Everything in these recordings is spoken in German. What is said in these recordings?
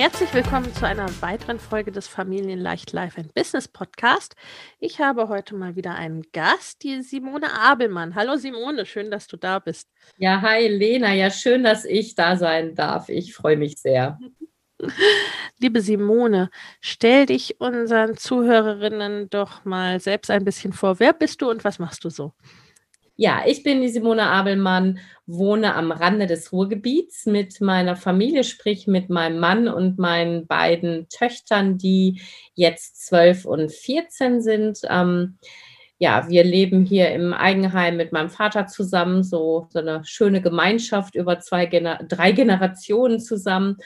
Herzlich willkommen zu einer weiteren Folge des Familienleicht Life and Business Podcast. Ich habe heute mal wieder einen Gast, die Simone Abelmann. Hallo Simone, schön, dass du da bist. Ja, hi Lena, ja schön, dass ich da sein darf. Ich freue mich sehr. Liebe Simone, stell dich unseren Zuhörerinnen doch mal selbst ein bisschen vor. Wer bist du und was machst du so? Ja, ich bin die Simone Abelmann, wohne am Rande des Ruhrgebiets mit meiner Familie, sprich mit meinem Mann und meinen beiden Töchtern, die jetzt zwölf und 14 sind. Ähm, ja, wir leben hier im Eigenheim mit meinem Vater zusammen, so, so eine schöne Gemeinschaft über zwei, drei Generationen zusammen.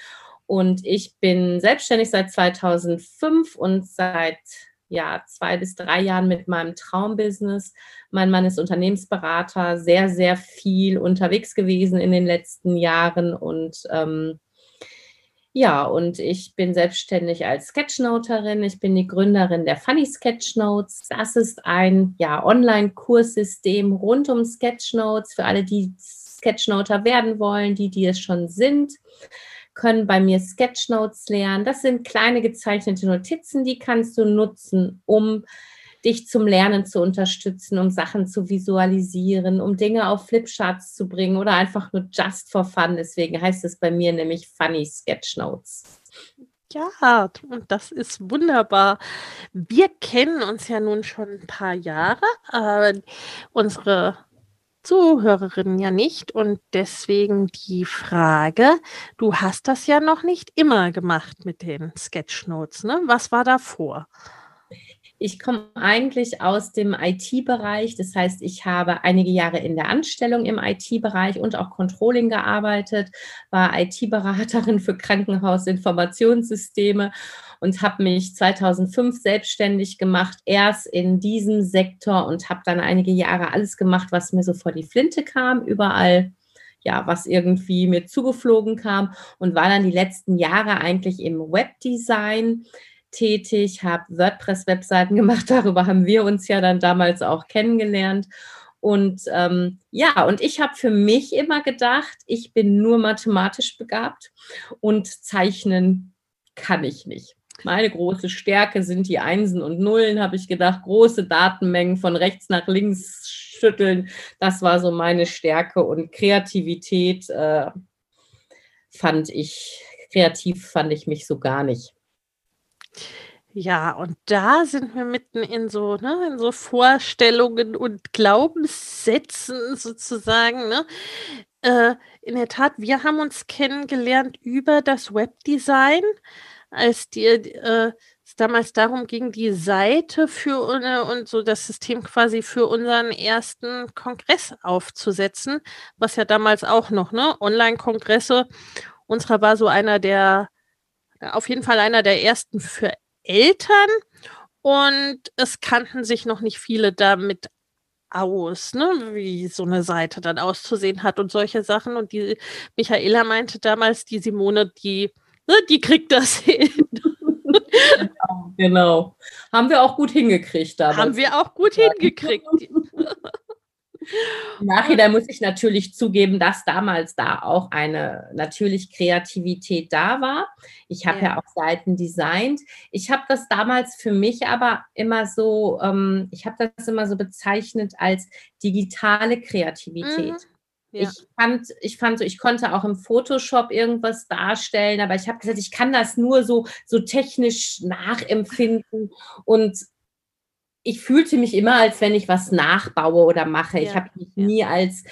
Und ich bin selbstständig seit 2005 und seit ja, zwei bis drei Jahren mit meinem Traumbusiness. Mein Mann ist Unternehmensberater, sehr, sehr viel unterwegs gewesen in den letzten Jahren und ähm, ja, und ich bin selbstständig als Sketchnoterin. Ich bin die Gründerin der Funny Sketchnotes. Das ist ein ja, Online-Kurssystem rund um Sketchnotes für alle, die Sketchnoter werden wollen, die, die es schon sind können bei mir Sketchnotes lernen. Das sind kleine gezeichnete Notizen, die kannst du nutzen, um dich zum Lernen zu unterstützen, um Sachen zu visualisieren, um Dinge auf Flipcharts zu bringen oder einfach nur just for fun. Deswegen heißt es bei mir nämlich Funny Sketchnotes. Ja, und das ist wunderbar. Wir kennen uns ja nun schon ein paar Jahre. Äh, unsere Zuhörerinnen ja nicht. Und deswegen die Frage, du hast das ja noch nicht immer gemacht mit den Sketchnotes. Ne? Was war davor? Ich komme eigentlich aus dem IT-Bereich. Das heißt, ich habe einige Jahre in der Anstellung im IT-Bereich und auch Controlling gearbeitet, war IT-Beraterin für Krankenhausinformationssysteme und habe mich 2005 selbstständig gemacht, erst in diesem Sektor und habe dann einige Jahre alles gemacht, was mir so vor die Flinte kam, überall ja, was irgendwie mir zugeflogen kam und war dann die letzten Jahre eigentlich im Webdesign tätig, habe WordPress-Webseiten gemacht. Darüber haben wir uns ja dann damals auch kennengelernt. Und ähm, ja, und ich habe für mich immer gedacht, ich bin nur mathematisch begabt und zeichnen kann ich nicht. Meine große Stärke sind die Einsen und Nullen, habe ich gedacht. Große Datenmengen von rechts nach links schütteln. Das war so meine Stärke und Kreativität äh, fand ich, kreativ fand ich mich so gar nicht. Ja, und da sind wir mitten in so, ne, in so Vorstellungen und Glaubenssätzen sozusagen, ne? Äh, in der Tat, wir haben uns kennengelernt über das Webdesign, als die, äh, es damals darum ging, die Seite für und so das System quasi für unseren ersten Kongress aufzusetzen, was ja damals auch noch, ne, Online-Kongresse, unserer war so einer der auf jeden Fall einer der ersten für Eltern und es kannten sich noch nicht viele damit aus, ne, wie so eine Seite dann auszusehen hat und solche Sachen. Und die Michaela meinte damals, die Simone, die, ne, die kriegt das hin. genau, genau. Haben wir auch gut hingekriegt damals. Haben wir auch gut hingekriegt. Im Nachhinein muss ich natürlich zugeben, dass damals da auch eine natürlich Kreativität da war. Ich habe ja. ja. auch Seiten designt. Ich habe das damals für mich aber immer so, ähm, ich habe das immer so bezeichnet als digitale Kreativität. Mhm. Ja. Ich fand, ich fand so, ich konnte auch im Photoshop irgendwas darstellen, aber ich habe gesagt, ich kann das nur so, so technisch nachempfinden. Und ich fühlte mich immer, als wenn ich was nachbaue oder mache. Ja. Ich habe mich nie als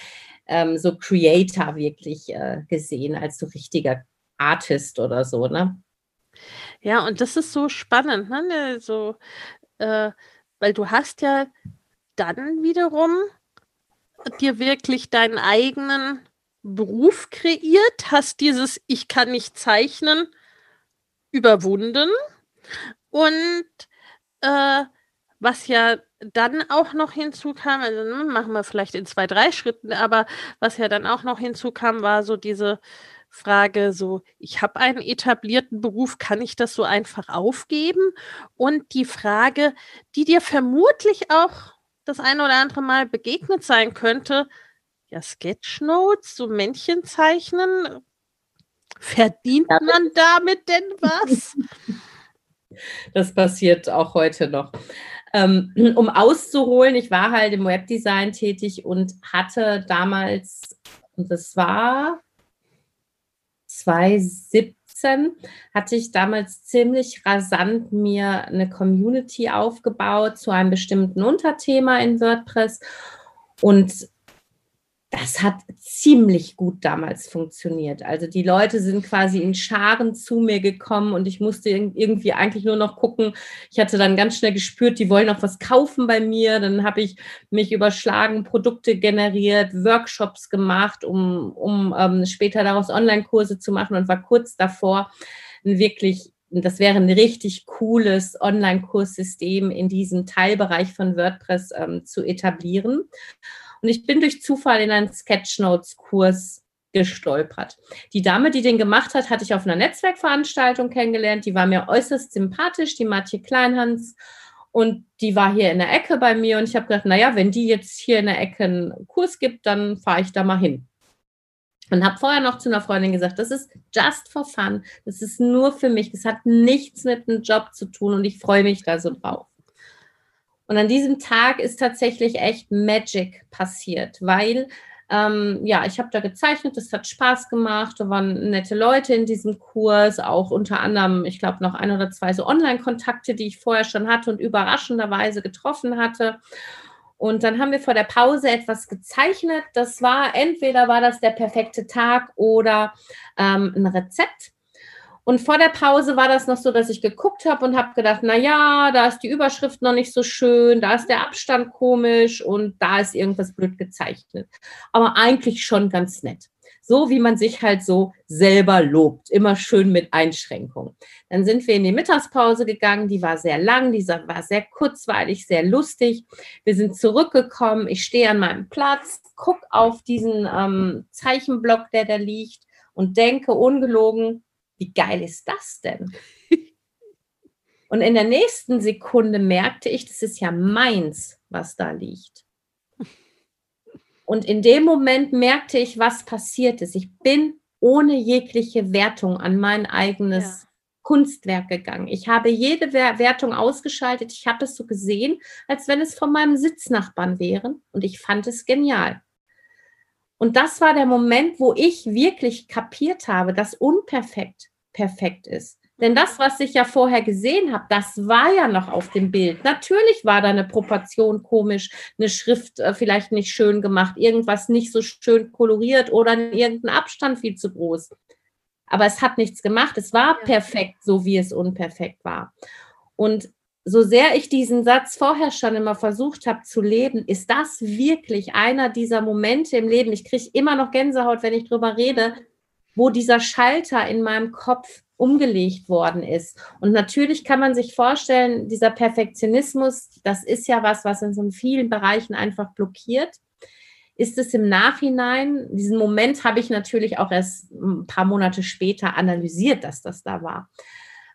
ähm, so Creator wirklich äh, gesehen, als so richtiger Artist oder so, ne? Ja, und das ist so spannend, ne? So, äh, weil du hast ja dann wiederum dir wirklich deinen eigenen Beruf kreiert, hast dieses Ich kann nicht zeichnen überwunden und äh, was ja dann auch noch hinzukam, also ne, machen wir vielleicht in zwei, drei Schritten, aber was ja dann auch noch hinzukam, war so diese Frage, so, ich habe einen etablierten Beruf, kann ich das so einfach aufgeben? Und die Frage, die dir vermutlich auch das eine oder andere Mal begegnet sein könnte, ja, Sketchnotes, so Männchen zeichnen, verdient man damit denn was? Das passiert auch heute noch. Ähm, um auszuholen, ich war halt im Webdesign tätig und hatte damals, und das war 2017 hatte ich damals ziemlich rasant mir eine Community aufgebaut zu einem bestimmten Unterthema in WordPress. Und das hat ziemlich gut damals funktioniert. Also die Leute sind quasi in Scharen zu mir gekommen und ich musste irgendwie eigentlich nur noch gucken. Ich hatte dann ganz schnell gespürt, die wollen auch was kaufen bei mir. Dann habe ich mich überschlagen, Produkte generiert, Workshops gemacht, um, um ähm, später daraus Online-Kurse zu machen und war kurz davor, wirklich das wäre ein richtig cooles Online-Kurssystem in diesem Teilbereich von WordPress ähm, zu etablieren. Und ich bin durch Zufall in einen Sketchnotes-Kurs gestolpert. Die Dame, die den gemacht hat, hatte ich auf einer Netzwerkveranstaltung kennengelernt. Die war mir äußerst sympathisch, die Matje Kleinhans. Und die war hier in der Ecke bei mir und ich habe gedacht, naja, wenn die jetzt hier in der Ecke einen Kurs gibt, dann fahre ich da mal hin. Und habe vorher noch zu einer Freundin gesagt, das ist just for fun. Das ist nur für mich. Das hat nichts mit einem Job zu tun und ich freue mich da so drauf. Und an diesem Tag ist tatsächlich echt Magic passiert, weil ähm, ja, ich habe da gezeichnet, das hat Spaß gemacht, da waren nette Leute in diesem Kurs, auch unter anderem, ich glaube, noch ein oder zwei so Online-Kontakte, die ich vorher schon hatte und überraschenderweise getroffen hatte. Und dann haben wir vor der Pause etwas gezeichnet. Das war entweder war das der perfekte Tag oder ähm, ein Rezept. Und vor der Pause war das noch so, dass ich geguckt habe und habe gedacht, na ja, da ist die Überschrift noch nicht so schön, da ist der Abstand komisch und da ist irgendwas blöd gezeichnet. Aber eigentlich schon ganz nett. So wie man sich halt so selber lobt, immer schön mit Einschränkungen. Dann sind wir in die Mittagspause gegangen, die war sehr lang, die war sehr kurzweilig, sehr lustig. Wir sind zurückgekommen, ich stehe an meinem Platz, gucke auf diesen ähm, Zeichenblock, der da liegt und denke ungelogen, wie geil ist das denn? Und in der nächsten Sekunde merkte ich, das ist ja meins, was da liegt. Und in dem Moment merkte ich, was passiert ist. Ich bin ohne jegliche Wertung an mein eigenes ja. Kunstwerk gegangen. Ich habe jede Wertung ausgeschaltet. Ich habe es so gesehen, als wenn es von meinem Sitznachbarn wäre. Und ich fand es genial. Und das war der Moment, wo ich wirklich kapiert habe, dass unperfekt perfekt ist. Denn das, was ich ja vorher gesehen habe, das war ja noch auf dem Bild. Natürlich war da eine Proportion komisch, eine Schrift äh, vielleicht nicht schön gemacht, irgendwas nicht so schön koloriert oder irgendein Abstand viel zu groß. Aber es hat nichts gemacht. Es war perfekt, so wie es unperfekt war. Und so sehr ich diesen Satz vorher schon immer versucht habe zu leben, ist das wirklich einer dieser Momente im Leben. Ich kriege immer noch Gänsehaut, wenn ich drüber rede, wo dieser Schalter in meinem Kopf umgelegt worden ist. Und natürlich kann man sich vorstellen, dieser Perfektionismus, das ist ja was, was in so vielen Bereichen einfach blockiert. Ist es im Nachhinein, diesen Moment habe ich natürlich auch erst ein paar Monate später analysiert, dass das da war.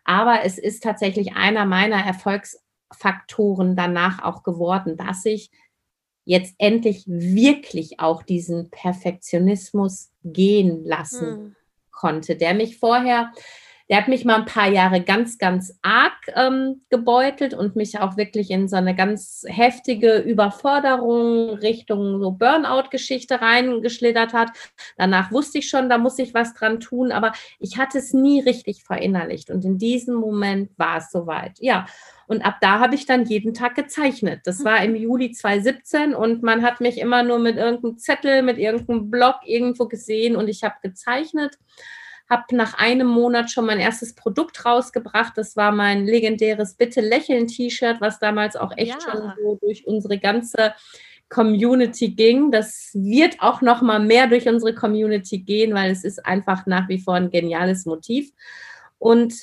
Aber es ist tatsächlich einer meiner Erfolgsfaktoren danach auch geworden, dass ich jetzt endlich wirklich auch diesen Perfektionismus gehen lassen hm. konnte, der mich vorher der hat mich mal ein paar Jahre ganz, ganz arg ähm, gebeutelt und mich auch wirklich in so eine ganz heftige Überforderung Richtung so Burnout-Geschichte reingeschlittert hat. Danach wusste ich schon, da muss ich was dran tun, aber ich hatte es nie richtig verinnerlicht. Und in diesem Moment war es soweit. Ja. Und ab da habe ich dann jeden Tag gezeichnet. Das war im Juli 2017 und man hat mich immer nur mit irgendeinem Zettel, mit irgendeinem Blog irgendwo gesehen und ich habe gezeichnet habe nach einem Monat schon mein erstes Produkt rausgebracht. Das war mein legendäres Bitte lächeln T-Shirt, was damals auch echt ja. schon so durch unsere ganze Community ging. Das wird auch noch mal mehr durch unsere Community gehen, weil es ist einfach nach wie vor ein geniales Motiv. Und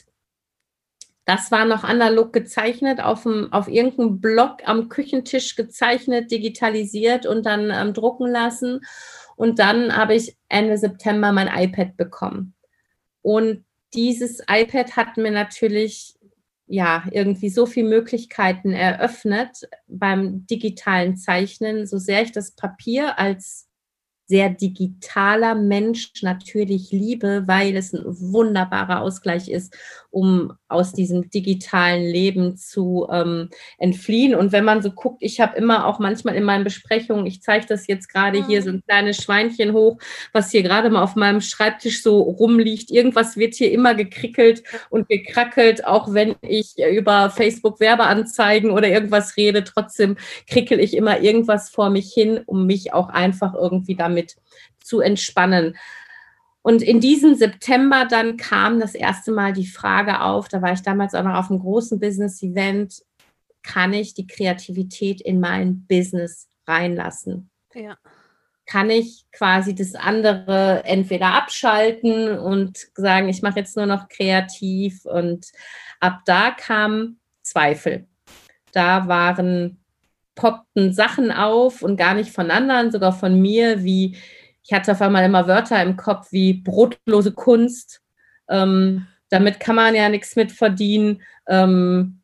das war noch analog gezeichnet, auf, dem, auf irgendeinem Blog am Küchentisch gezeichnet, digitalisiert und dann ähm, drucken lassen. Und dann habe ich Ende September mein iPad bekommen. Und dieses iPad hat mir natürlich ja irgendwie so viele Möglichkeiten eröffnet beim digitalen Zeichnen, so sehr ich das Papier als sehr digitaler Mensch natürlich liebe, weil es ein wunderbarer Ausgleich ist, um aus diesem digitalen Leben zu ähm, entfliehen. Und wenn man so guckt, ich habe immer auch manchmal in meinen Besprechungen, ich zeige das jetzt gerade hier, so ein kleines Schweinchen hoch, was hier gerade mal auf meinem Schreibtisch so rumliegt. Irgendwas wird hier immer gekrickelt und gekrackelt, auch wenn ich über Facebook Werbeanzeigen oder irgendwas rede. Trotzdem krickel ich immer irgendwas vor mich hin, um mich auch einfach irgendwie damit zu entspannen. Und in diesem September dann kam das erste Mal die Frage auf, da war ich damals auch noch auf einem großen Business-Event, kann ich die Kreativität in mein Business reinlassen? Ja. Kann ich quasi das andere entweder abschalten und sagen, ich mache jetzt nur noch kreativ und ab da kam Zweifel. Da waren poppten Sachen auf und gar nicht von anderen, sogar von mir, wie ich hatte auf einmal immer Wörter im Kopf wie brotlose Kunst. Ähm, damit kann man ja nichts mit verdienen. Ähm,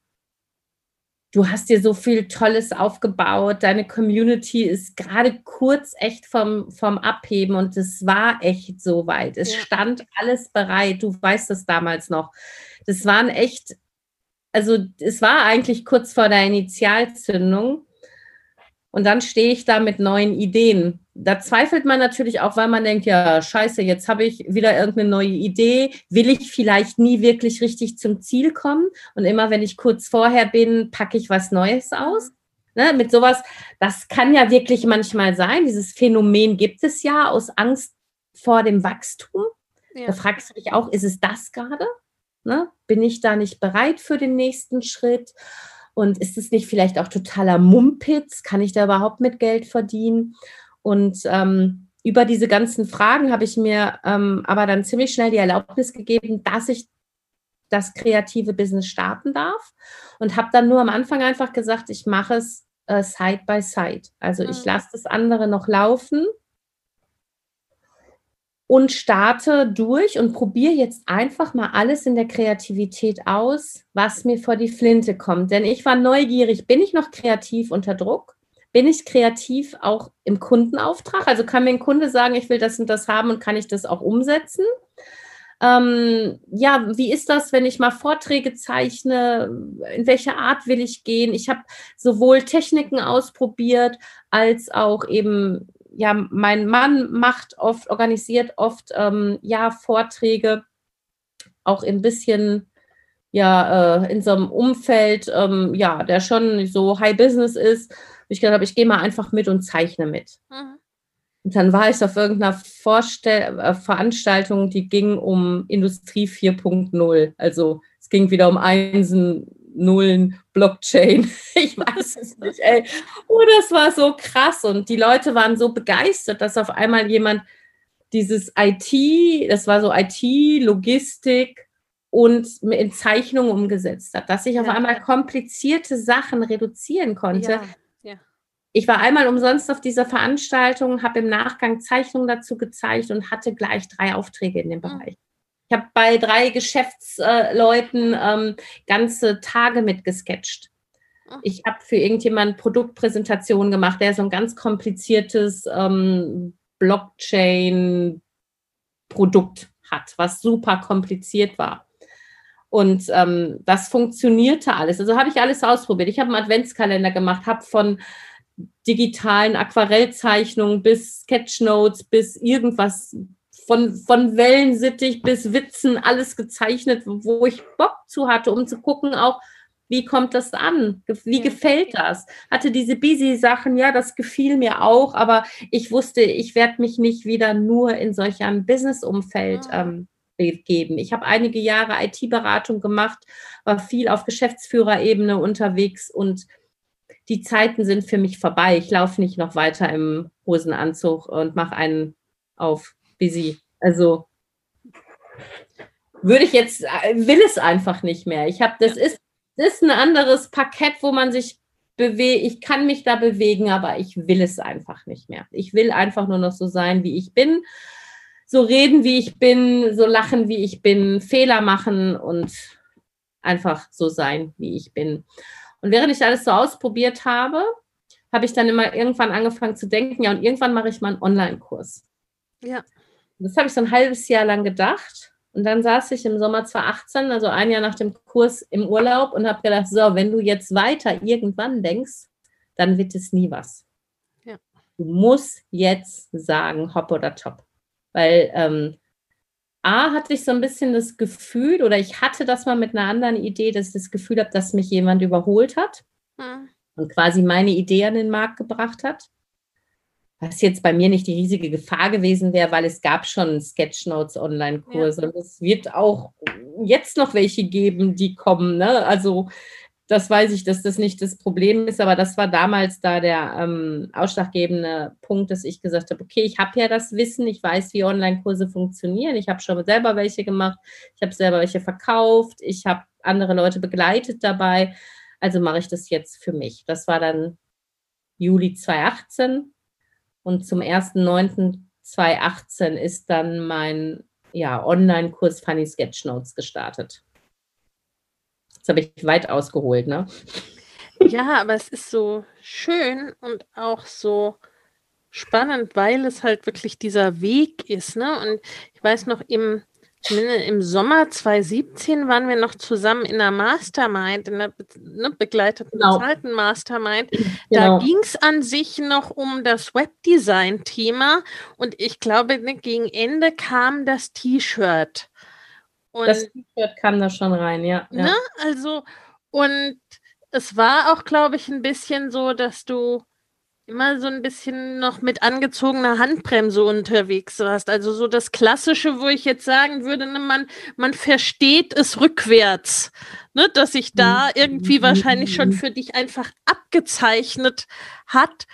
du hast dir so viel Tolles aufgebaut. Deine Community ist gerade kurz echt vom, vom Abheben und es war echt so weit. Es ja. stand alles bereit. Du weißt das damals noch. Das waren echt, also es war eigentlich kurz vor der Initialzündung. Und dann stehe ich da mit neuen Ideen. Da zweifelt man natürlich auch, weil man denkt, ja, scheiße, jetzt habe ich wieder irgendeine neue Idee. Will ich vielleicht nie wirklich richtig zum Ziel kommen? Und immer wenn ich kurz vorher bin, packe ich was Neues aus. Ne, mit sowas, das kann ja wirklich manchmal sein. Dieses Phänomen gibt es ja aus Angst vor dem Wachstum. Ja. Da fragst du dich auch, ist es das gerade? Ne? Bin ich da nicht bereit für den nächsten Schritt? Und ist es nicht vielleicht auch totaler Mumpitz? Kann ich da überhaupt mit Geld verdienen? Und ähm, über diese ganzen Fragen habe ich mir ähm, aber dann ziemlich schnell die Erlaubnis gegeben, dass ich das kreative Business starten darf und habe dann nur am Anfang einfach gesagt, ich mache es äh, Side by Side. Also ich mhm. lasse das andere noch laufen und starte durch und probiere jetzt einfach mal alles in der Kreativität aus, was mir vor die Flinte kommt. Denn ich war neugierig, bin ich noch kreativ unter Druck? Bin ich kreativ auch im Kundenauftrag? Also kann mir ein Kunde sagen, ich will das und das haben und kann ich das auch umsetzen? Ähm, ja, wie ist das, wenn ich mal Vorträge zeichne? In welche Art will ich gehen? Ich habe sowohl Techniken ausprobiert als auch eben ja, mein Mann macht oft, organisiert oft ähm, ja Vorträge, auch ein bisschen ja äh, in so einem Umfeld, ähm, ja, der schon so High Business ist. Ich gedacht habe, ich gehe mal einfach mit und zeichne mit. Mhm. Und dann war ich auf irgendeiner Vorstell äh, Veranstaltung, die ging um Industrie 4.0. Also es ging wieder um Einsen, Nullen, Blockchain. Ich weiß es nicht, ey. Oh, das war so krass. Und die Leute waren so begeistert, dass auf einmal jemand dieses IT, das war so IT, Logistik und in Zeichnungen umgesetzt hat, dass ich ja. auf einmal komplizierte Sachen reduzieren konnte. Ja. Ja. Ich war einmal umsonst auf dieser Veranstaltung, habe im Nachgang Zeichnungen dazu gezeigt und hatte gleich drei Aufträge in dem mhm. Bereich. Ich habe bei drei Geschäftsleuten ähm, ganze Tage mitgesketcht. Ich habe für irgendjemanden Produktpräsentationen gemacht, der so ein ganz kompliziertes ähm, Blockchain-Produkt hat, was super kompliziert war. Und ähm, das funktionierte alles. Also habe ich alles ausprobiert. Ich habe einen Adventskalender gemacht, habe von digitalen Aquarellzeichnungen bis Sketchnotes bis irgendwas von, von Wellensittich bis Witzen alles gezeichnet, wo ich Bock zu hatte, um zu gucken auch, wie kommt das an? Wie gefällt das? Hatte diese Busy-Sachen, ja, das gefiel mir auch, aber ich wusste, ich werde mich nicht wieder nur in solch einem Business-Umfeld ah. ähm, begeben. Ich habe einige Jahre IT-Beratung gemacht, war viel auf Geschäftsführerebene unterwegs und die Zeiten sind für mich vorbei. Ich laufe nicht noch weiter im Hosenanzug und mache einen auf busy. Also würde ich jetzt, äh, will es einfach nicht mehr. Ich habe, das ist ist ein anderes Parkett, wo man sich bewegt. Ich kann mich da bewegen, aber ich will es einfach nicht mehr. Ich will einfach nur noch so sein, wie ich bin. So reden, wie ich bin, so lachen, wie ich bin, Fehler machen und einfach so sein, wie ich bin. Und während ich alles so ausprobiert habe, habe ich dann immer irgendwann angefangen zu denken, ja, und irgendwann mache ich mal einen Online-Kurs. Ja. Das habe ich so ein halbes Jahr lang gedacht. Und dann saß ich im Sommer 2018, also ein Jahr nach dem Kurs im Urlaub und habe gedacht, so, wenn du jetzt weiter irgendwann denkst, dann wird es nie was. Ja. Du musst jetzt sagen, hopp oder top. Weil ähm, A hatte ich so ein bisschen das Gefühl, oder ich hatte das mal mit einer anderen Idee, dass ich das Gefühl habe, dass mich jemand überholt hat hm. und quasi meine Idee an den Markt gebracht hat was jetzt bei mir nicht die riesige Gefahr gewesen wäre, weil es gab schon Sketchnotes Online-Kurse ja. und es wird auch jetzt noch welche geben, die kommen. Ne? Also das weiß ich, dass das nicht das Problem ist, aber das war damals da der ähm, ausschlaggebende Punkt, dass ich gesagt habe, okay, ich habe ja das Wissen, ich weiß, wie Online-Kurse funktionieren, ich habe schon selber welche gemacht, ich habe selber welche verkauft, ich habe andere Leute begleitet dabei, also mache ich das jetzt für mich. Das war dann Juli 2018 und zum 1.9.2018 ist dann mein ja, Online-Kurs Funny Sketchnotes gestartet. Jetzt habe ich weit ausgeholt, ne? Ja, aber es ist so schön und auch so spannend, weil es halt wirklich dieser Weg ist, ne? Und ich weiß noch, im im Sommer 2017 waren wir noch zusammen in einer Mastermind, in einer ne, begleiteten genau. bezahlten Mastermind. Da genau. ging es an sich noch um das Webdesign-Thema und ich glaube, ne, gegen Ende kam das T-Shirt. Das T-Shirt kam da schon rein, ja. Ne, ja. Also, und es war auch, glaube ich, ein bisschen so, dass du immer so ein bisschen noch mit angezogener Handbremse unterwegs warst. Also so das Klassische, wo ich jetzt sagen würde, ne, man, man versteht es rückwärts. Ne, dass sich da irgendwie wahrscheinlich schon für dich einfach abgezeichnet hat.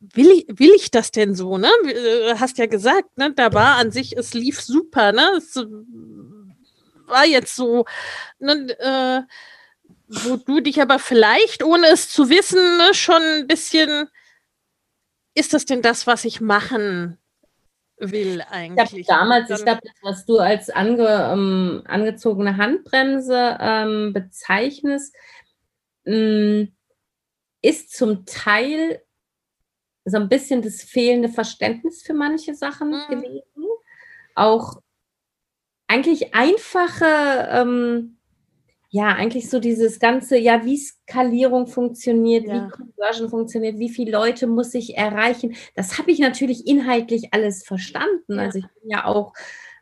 Will ich, will ich das denn so, ne? Äh, hast ja gesagt, ne, da war an sich, es lief super, ne? Es war jetzt so, ne, äh, wo du dich aber vielleicht, ohne es zu wissen, ne, schon ein bisschen ist das denn das, was ich machen will eigentlich? Ich damals, ich glaube, was du als ange, ähm, angezogene Handbremse ähm, bezeichnest, mh, mm, ist zum Teil so ein bisschen das fehlende Verständnis für manche Sachen mhm. gewesen. Auch eigentlich einfache ähm, ja, eigentlich so dieses ganze, ja, wie Skalierung funktioniert, ja. wie Conversion funktioniert, wie viele Leute muss ich erreichen. Das habe ich natürlich inhaltlich alles verstanden. Ja. Also ich bin ja auch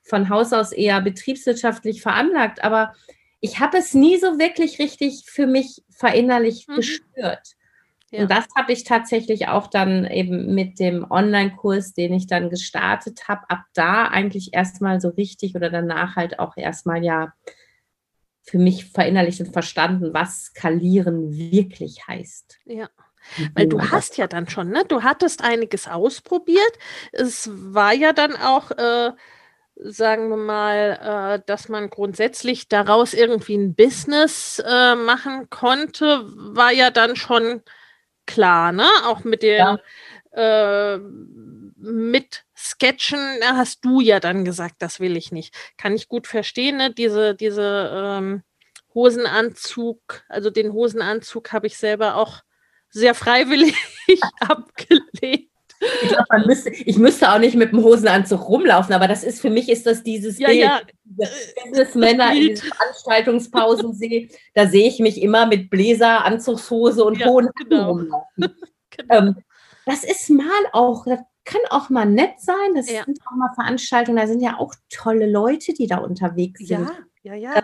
von Haus aus eher betriebswirtschaftlich veranlagt, aber ich habe es nie so wirklich richtig für mich verinnerlicht mhm. gespürt. Ja. Und das habe ich tatsächlich auch dann eben mit dem Online-Kurs, den ich dann gestartet habe, ab da eigentlich erstmal so richtig oder danach halt auch erstmal ja für mich verinnerlicht und verstanden, was skalieren wirklich heißt. Ja. Weil du hast ja dann schon, ne? Du hattest einiges ausprobiert. Es war ja dann auch, äh, sagen wir mal, äh, dass man grundsätzlich daraus irgendwie ein Business äh, machen konnte, war ja dann schon klar, ne? Auch mit den ja. Äh, mit Sketchen hast du ja dann gesagt, das will ich nicht. Kann ich gut verstehen, ne? diese, diese ähm, Hosenanzug, also den Hosenanzug habe ich selber auch sehr freiwillig abgelegt. Ich, glaub, man müsste, ich müsste auch nicht mit dem Hosenanzug rumlaufen, aber das ist für mich ist das dieses ja, Bild, ja. Businessmänner in den Veranstaltungspausen sehe. Da sehe ich mich immer mit Bläser, Anzugshose und ja, hohen genau. rumlaufen. genau. ähm, das ist mal auch, kann auch mal nett sein. Das ja. sind auch mal Veranstaltungen, da sind ja auch tolle Leute, die da unterwegs sind. Ja, ja, ja. Äh,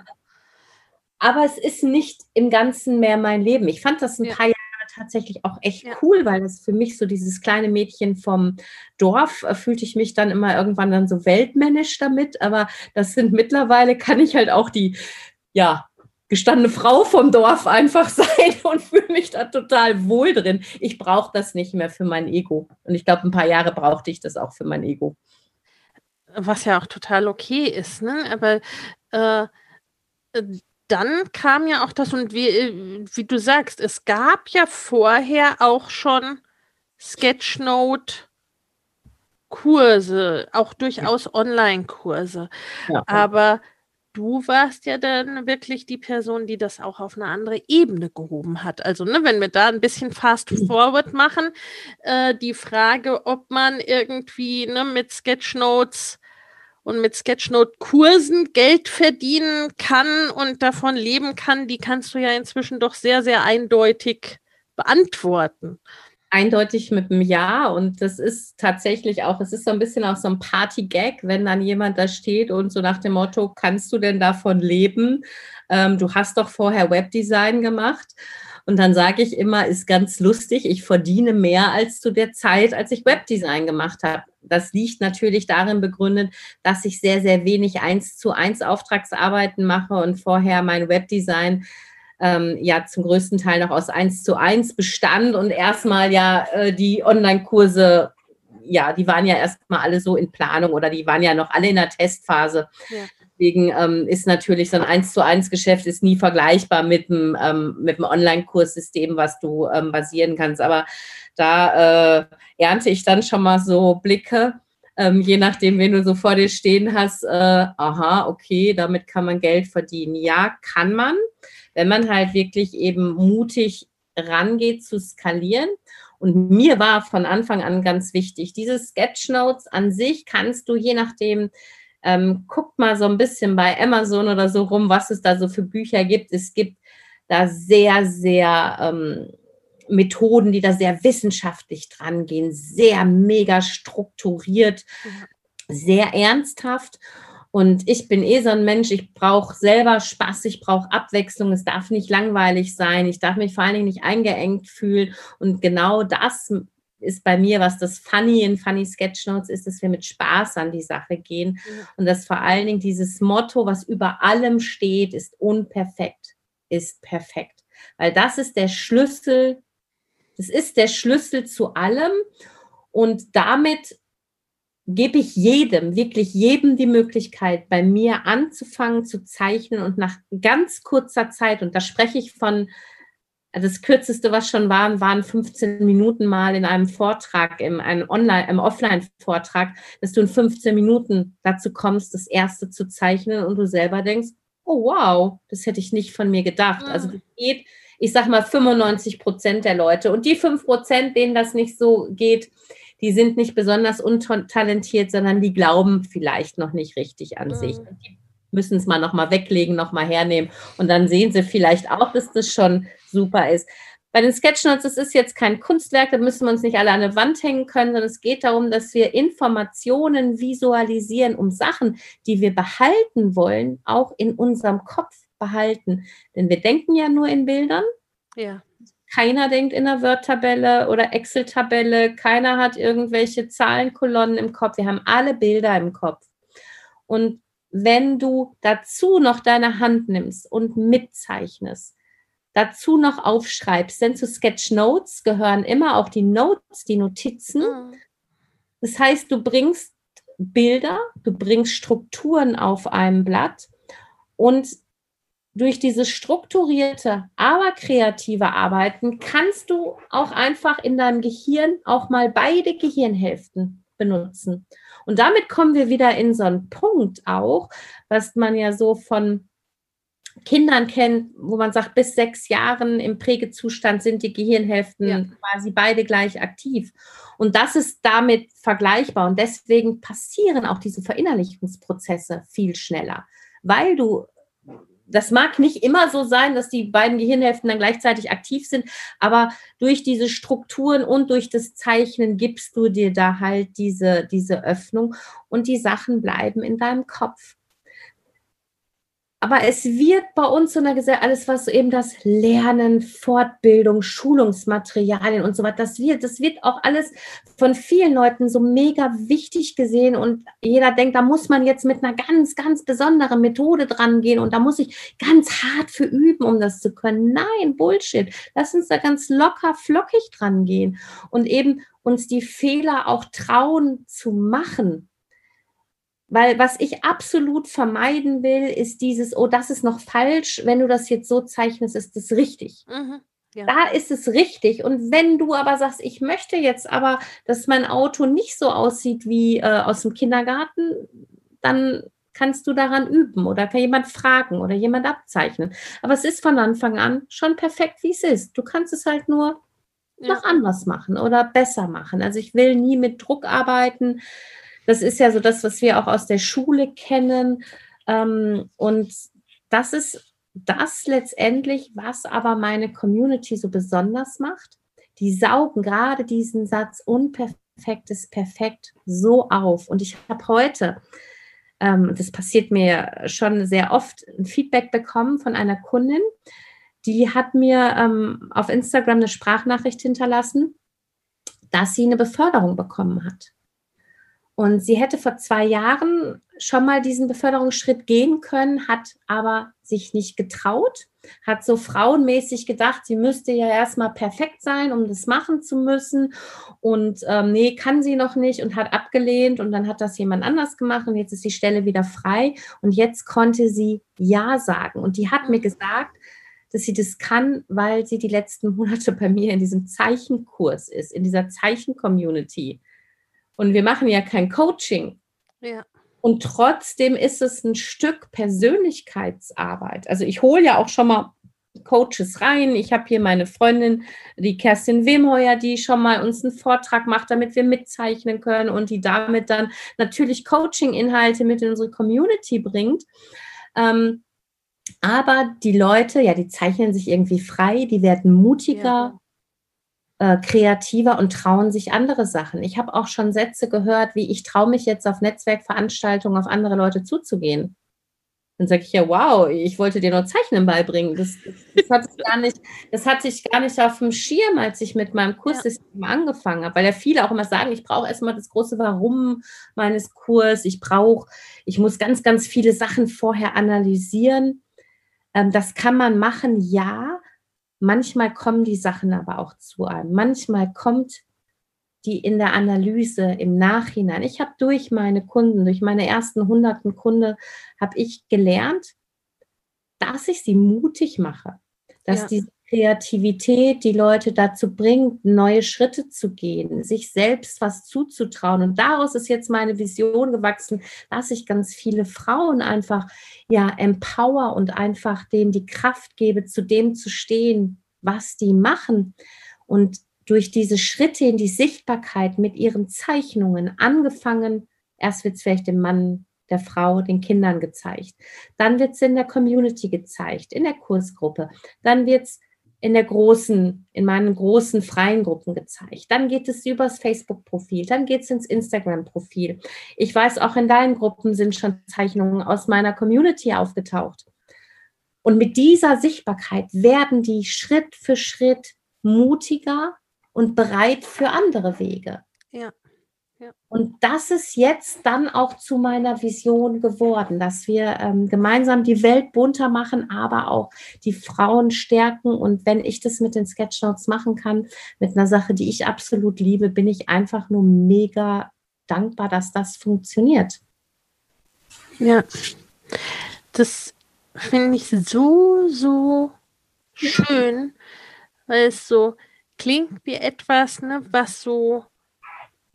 aber es ist nicht im Ganzen mehr mein Leben. Ich fand das ein ja. paar Jahre tatsächlich auch echt ja. cool, weil das für mich so dieses kleine Mädchen vom Dorf äh, fühlte ich mich dann immer irgendwann dann so weltmännisch damit. Aber das sind mittlerweile, kann ich halt auch die, ja, gestandene Frau vom Dorf einfach sein und fühle mich da total wohl drin. Ich brauche das nicht mehr für mein Ego. Und ich glaube, ein paar Jahre brauchte ich das auch für mein Ego. Was ja auch total okay ist, ne? Aber äh, dann kam ja auch das, und wie, äh, wie du sagst, es gab ja vorher auch schon Sketchnote-Kurse, auch durchaus Online-Kurse. Ja. Aber du warst ja dann wirklich die Person, die das auch auf eine andere Ebene gehoben hat. Also, ne, wenn wir da ein bisschen fast mhm. forward machen, äh, die Frage, ob man irgendwie ne, mit Sketchnotes und mit Sketchnote-Kursen Geld verdienen kann und davon leben kann, die kannst du ja inzwischen doch sehr, sehr eindeutig beantworten. Eindeutig mit einem Ja und das ist tatsächlich auch, es ist so ein bisschen auch so ein Party-Gag, wenn dann jemand da steht und so nach dem Motto, kannst du denn davon leben? Ähm, du hast doch vorher Webdesign gemacht. Und dann sage ich immer, ist ganz lustig, ich verdiene mehr als zu der Zeit, als ich Webdesign gemacht habe. Das liegt natürlich darin begründet, dass ich sehr, sehr wenig eins zu eins Auftragsarbeiten mache und vorher mein Webdesign ähm, ja zum größten Teil noch aus eins zu eins bestand und erstmal ja äh, die Online-Kurse ja, die waren ja erstmal alle so in Planung oder die waren ja noch alle in der Testphase. Ja. Deswegen ähm, ist natürlich so ein 1 zu 1 Geschäft ist nie vergleichbar mit dem, ähm, mit dem Online-Kurssystem, was du ähm, basieren kannst. Aber da äh, ernte ich dann schon mal so Blicke, ähm, je nachdem, wen du so vor dir stehen hast. Äh, aha, okay, damit kann man Geld verdienen. Ja, kann man, wenn man halt wirklich eben mutig rangeht zu skalieren. Und mir war von Anfang an ganz wichtig, diese Sketchnotes an sich kannst du je nachdem, ähm, guckt mal so ein bisschen bei Amazon oder so rum, was es da so für Bücher gibt. Es gibt da sehr, sehr ähm, Methoden, die da sehr wissenschaftlich dran gehen, sehr mega strukturiert, sehr ernsthaft. Und ich bin eh so ein Mensch, ich brauche selber Spaß, ich brauche Abwechslung, es darf nicht langweilig sein, ich darf mich vor allen Dingen nicht eingeengt fühlen. Und genau das ist bei mir, was das Funny in Funny Sketchnotes ist, dass wir mit Spaß an die Sache gehen und dass vor allen Dingen dieses Motto, was über allem steht, ist unperfekt, ist perfekt. Weil das ist der Schlüssel, das ist der Schlüssel zu allem und damit gebe ich jedem, wirklich jedem die Möglichkeit, bei mir anzufangen zu zeichnen und nach ganz kurzer Zeit, und da spreche ich von das kürzeste, was schon waren, waren 15 Minuten mal in einem Vortrag, im einem Online, im Offline-Vortrag, dass du in 15 Minuten dazu kommst, das erste zu zeichnen und du selber denkst, oh wow, das hätte ich nicht von mir gedacht. Mhm. Also das geht, ich sag mal, 95 Prozent der Leute. Und die 5 Prozent, denen das nicht so geht, die sind nicht besonders untalentiert, sondern die glauben vielleicht noch nicht richtig an mhm. sich. Die müssen es mal nochmal weglegen, nochmal hernehmen. Und dann sehen sie vielleicht auch, dass das schon super ist. Bei den Sketchnotes, das ist jetzt kein Kunstwerk, da müssen wir uns nicht alle an eine Wand hängen können, sondern es geht darum, dass wir Informationen visualisieren, um Sachen, die wir behalten wollen, auch in unserem Kopf behalten. Denn wir denken ja nur in Bildern. Ja. Keiner denkt in einer Word-Tabelle oder Excel-Tabelle. Keiner hat irgendwelche Zahlenkolonnen im Kopf. Wir haben alle Bilder im Kopf. Und wenn du dazu noch deine Hand nimmst und mitzeichnest, dazu noch aufschreibst, denn zu Sketchnotes gehören immer auch die Notes, die Notizen. Mhm. Das heißt, du bringst Bilder, du bringst Strukturen auf einem Blatt und durch dieses strukturierte, aber kreative Arbeiten kannst du auch einfach in deinem Gehirn auch mal beide Gehirnhälften benutzen. Und damit kommen wir wieder in so einen Punkt auch, was man ja so von Kindern kennt, wo man sagt, bis sechs Jahren im Prägezustand sind die Gehirnhälften ja. quasi beide gleich aktiv. Und das ist damit vergleichbar. Und deswegen passieren auch diese Verinnerlichungsprozesse viel schneller, weil du das mag nicht immer so sein, dass die beiden Gehirnhälften dann gleichzeitig aktiv sind, aber durch diese Strukturen und durch das Zeichnen gibst du dir da halt diese, diese Öffnung und die Sachen bleiben in deinem Kopf. Aber es wird bei uns so einer Gesellschaft, alles was eben das Lernen, Fortbildung, Schulungsmaterialien und so weiter, das wird, das wird auch alles von vielen Leuten so mega wichtig gesehen und jeder denkt, da muss man jetzt mit einer ganz, ganz besonderen Methode dran gehen und da muss ich ganz hart für üben, um das zu können. Nein, Bullshit. Lass uns da ganz locker, flockig dran gehen und eben uns die Fehler auch trauen zu machen weil was ich absolut vermeiden will, ist dieses, oh, das ist noch falsch. Wenn du das jetzt so zeichnest, ist das richtig. Mhm, ja. Da ist es richtig. Und wenn du aber sagst, ich möchte jetzt aber, dass mein Auto nicht so aussieht wie äh, aus dem Kindergarten, dann kannst du daran üben oder kann jemand fragen oder jemand abzeichnen. Aber es ist von Anfang an schon perfekt, wie es ist. Du kannst es halt nur ja. noch anders machen oder besser machen. Also ich will nie mit Druck arbeiten. Das ist ja so das, was wir auch aus der Schule kennen. Ähm, und das ist das letztendlich, was aber meine Community so besonders macht. Die saugen gerade diesen Satz unperfekt ist perfekt so auf. Und ich habe heute, ähm, das passiert mir schon sehr oft, ein Feedback bekommen von einer Kundin, die hat mir ähm, auf Instagram eine Sprachnachricht hinterlassen, dass sie eine Beförderung bekommen hat. Und sie hätte vor zwei Jahren schon mal diesen Beförderungsschritt gehen können, hat aber sich nicht getraut, hat so frauenmäßig gedacht, sie müsste ja erstmal perfekt sein, um das machen zu müssen. Und ähm, nee, kann sie noch nicht und hat abgelehnt und dann hat das jemand anders gemacht und jetzt ist die Stelle wieder frei und jetzt konnte sie Ja sagen. Und die hat mir gesagt, dass sie das kann, weil sie die letzten Monate bei mir in diesem Zeichenkurs ist, in dieser Zeichen-Community. Und wir machen ja kein Coaching. Ja. Und trotzdem ist es ein Stück Persönlichkeitsarbeit. Also ich hole ja auch schon mal Coaches rein. Ich habe hier meine Freundin, die Kerstin Wemheuer, die schon mal uns einen Vortrag macht, damit wir mitzeichnen können und die damit dann natürlich Coaching-Inhalte mit in unsere Community bringt. Ähm, aber die Leute, ja, die zeichnen sich irgendwie frei, die werden mutiger, ja äh, kreativer und trauen sich andere Sachen. Ich habe auch schon Sätze gehört, wie ich traue mich jetzt auf Netzwerkveranstaltungen auf andere Leute zuzugehen. Dann sage ich ja, wow, ich wollte dir nur Zeichnen beibringen. Das, das, hatte ich gar nicht, das hatte ich gar nicht auf dem Schirm, als ich mit meinem Kurssystem ja. angefangen habe, weil ja viele auch immer sagen, ich brauche erstmal das große Warum meines Kurs. Ich brauche, ich muss ganz, ganz viele Sachen vorher analysieren. Ähm, das kann man machen, ja, Manchmal kommen die Sachen aber auch zu einem. Manchmal kommt die in der Analyse im Nachhinein. Ich habe durch meine Kunden, durch meine ersten hunderten Kunde, habe ich gelernt, dass ich sie mutig mache, dass ja. diese Kreativität die Leute dazu bringt, neue Schritte zu gehen, sich selbst was zuzutrauen. Und daraus ist jetzt meine Vision gewachsen, dass ich ganz viele Frauen einfach ja empower und einfach denen die Kraft gebe, zu dem zu stehen, was die machen. Und durch diese Schritte in die Sichtbarkeit mit ihren Zeichnungen angefangen, erst wird es vielleicht dem Mann der Frau, den Kindern gezeigt. Dann wird es in der Community gezeigt, in der Kursgruppe. Dann wird es in der großen, in meinen großen freien Gruppen gezeigt. Dann geht es übers Facebook-Profil, dann geht es ins Instagram-Profil. Ich weiß, auch in deinen Gruppen sind schon Zeichnungen aus meiner Community aufgetaucht. Und mit dieser Sichtbarkeit werden die Schritt für Schritt mutiger und bereit für andere Wege. Ja. Und das ist jetzt dann auch zu meiner Vision geworden, dass wir ähm, gemeinsam die Welt bunter machen, aber auch die Frauen stärken. Und wenn ich das mit den Sketchnotes machen kann, mit einer Sache, die ich absolut liebe, bin ich einfach nur mega dankbar, dass das funktioniert. Ja, das finde ich so, so schön, weil es so klingt wie etwas, ne, was so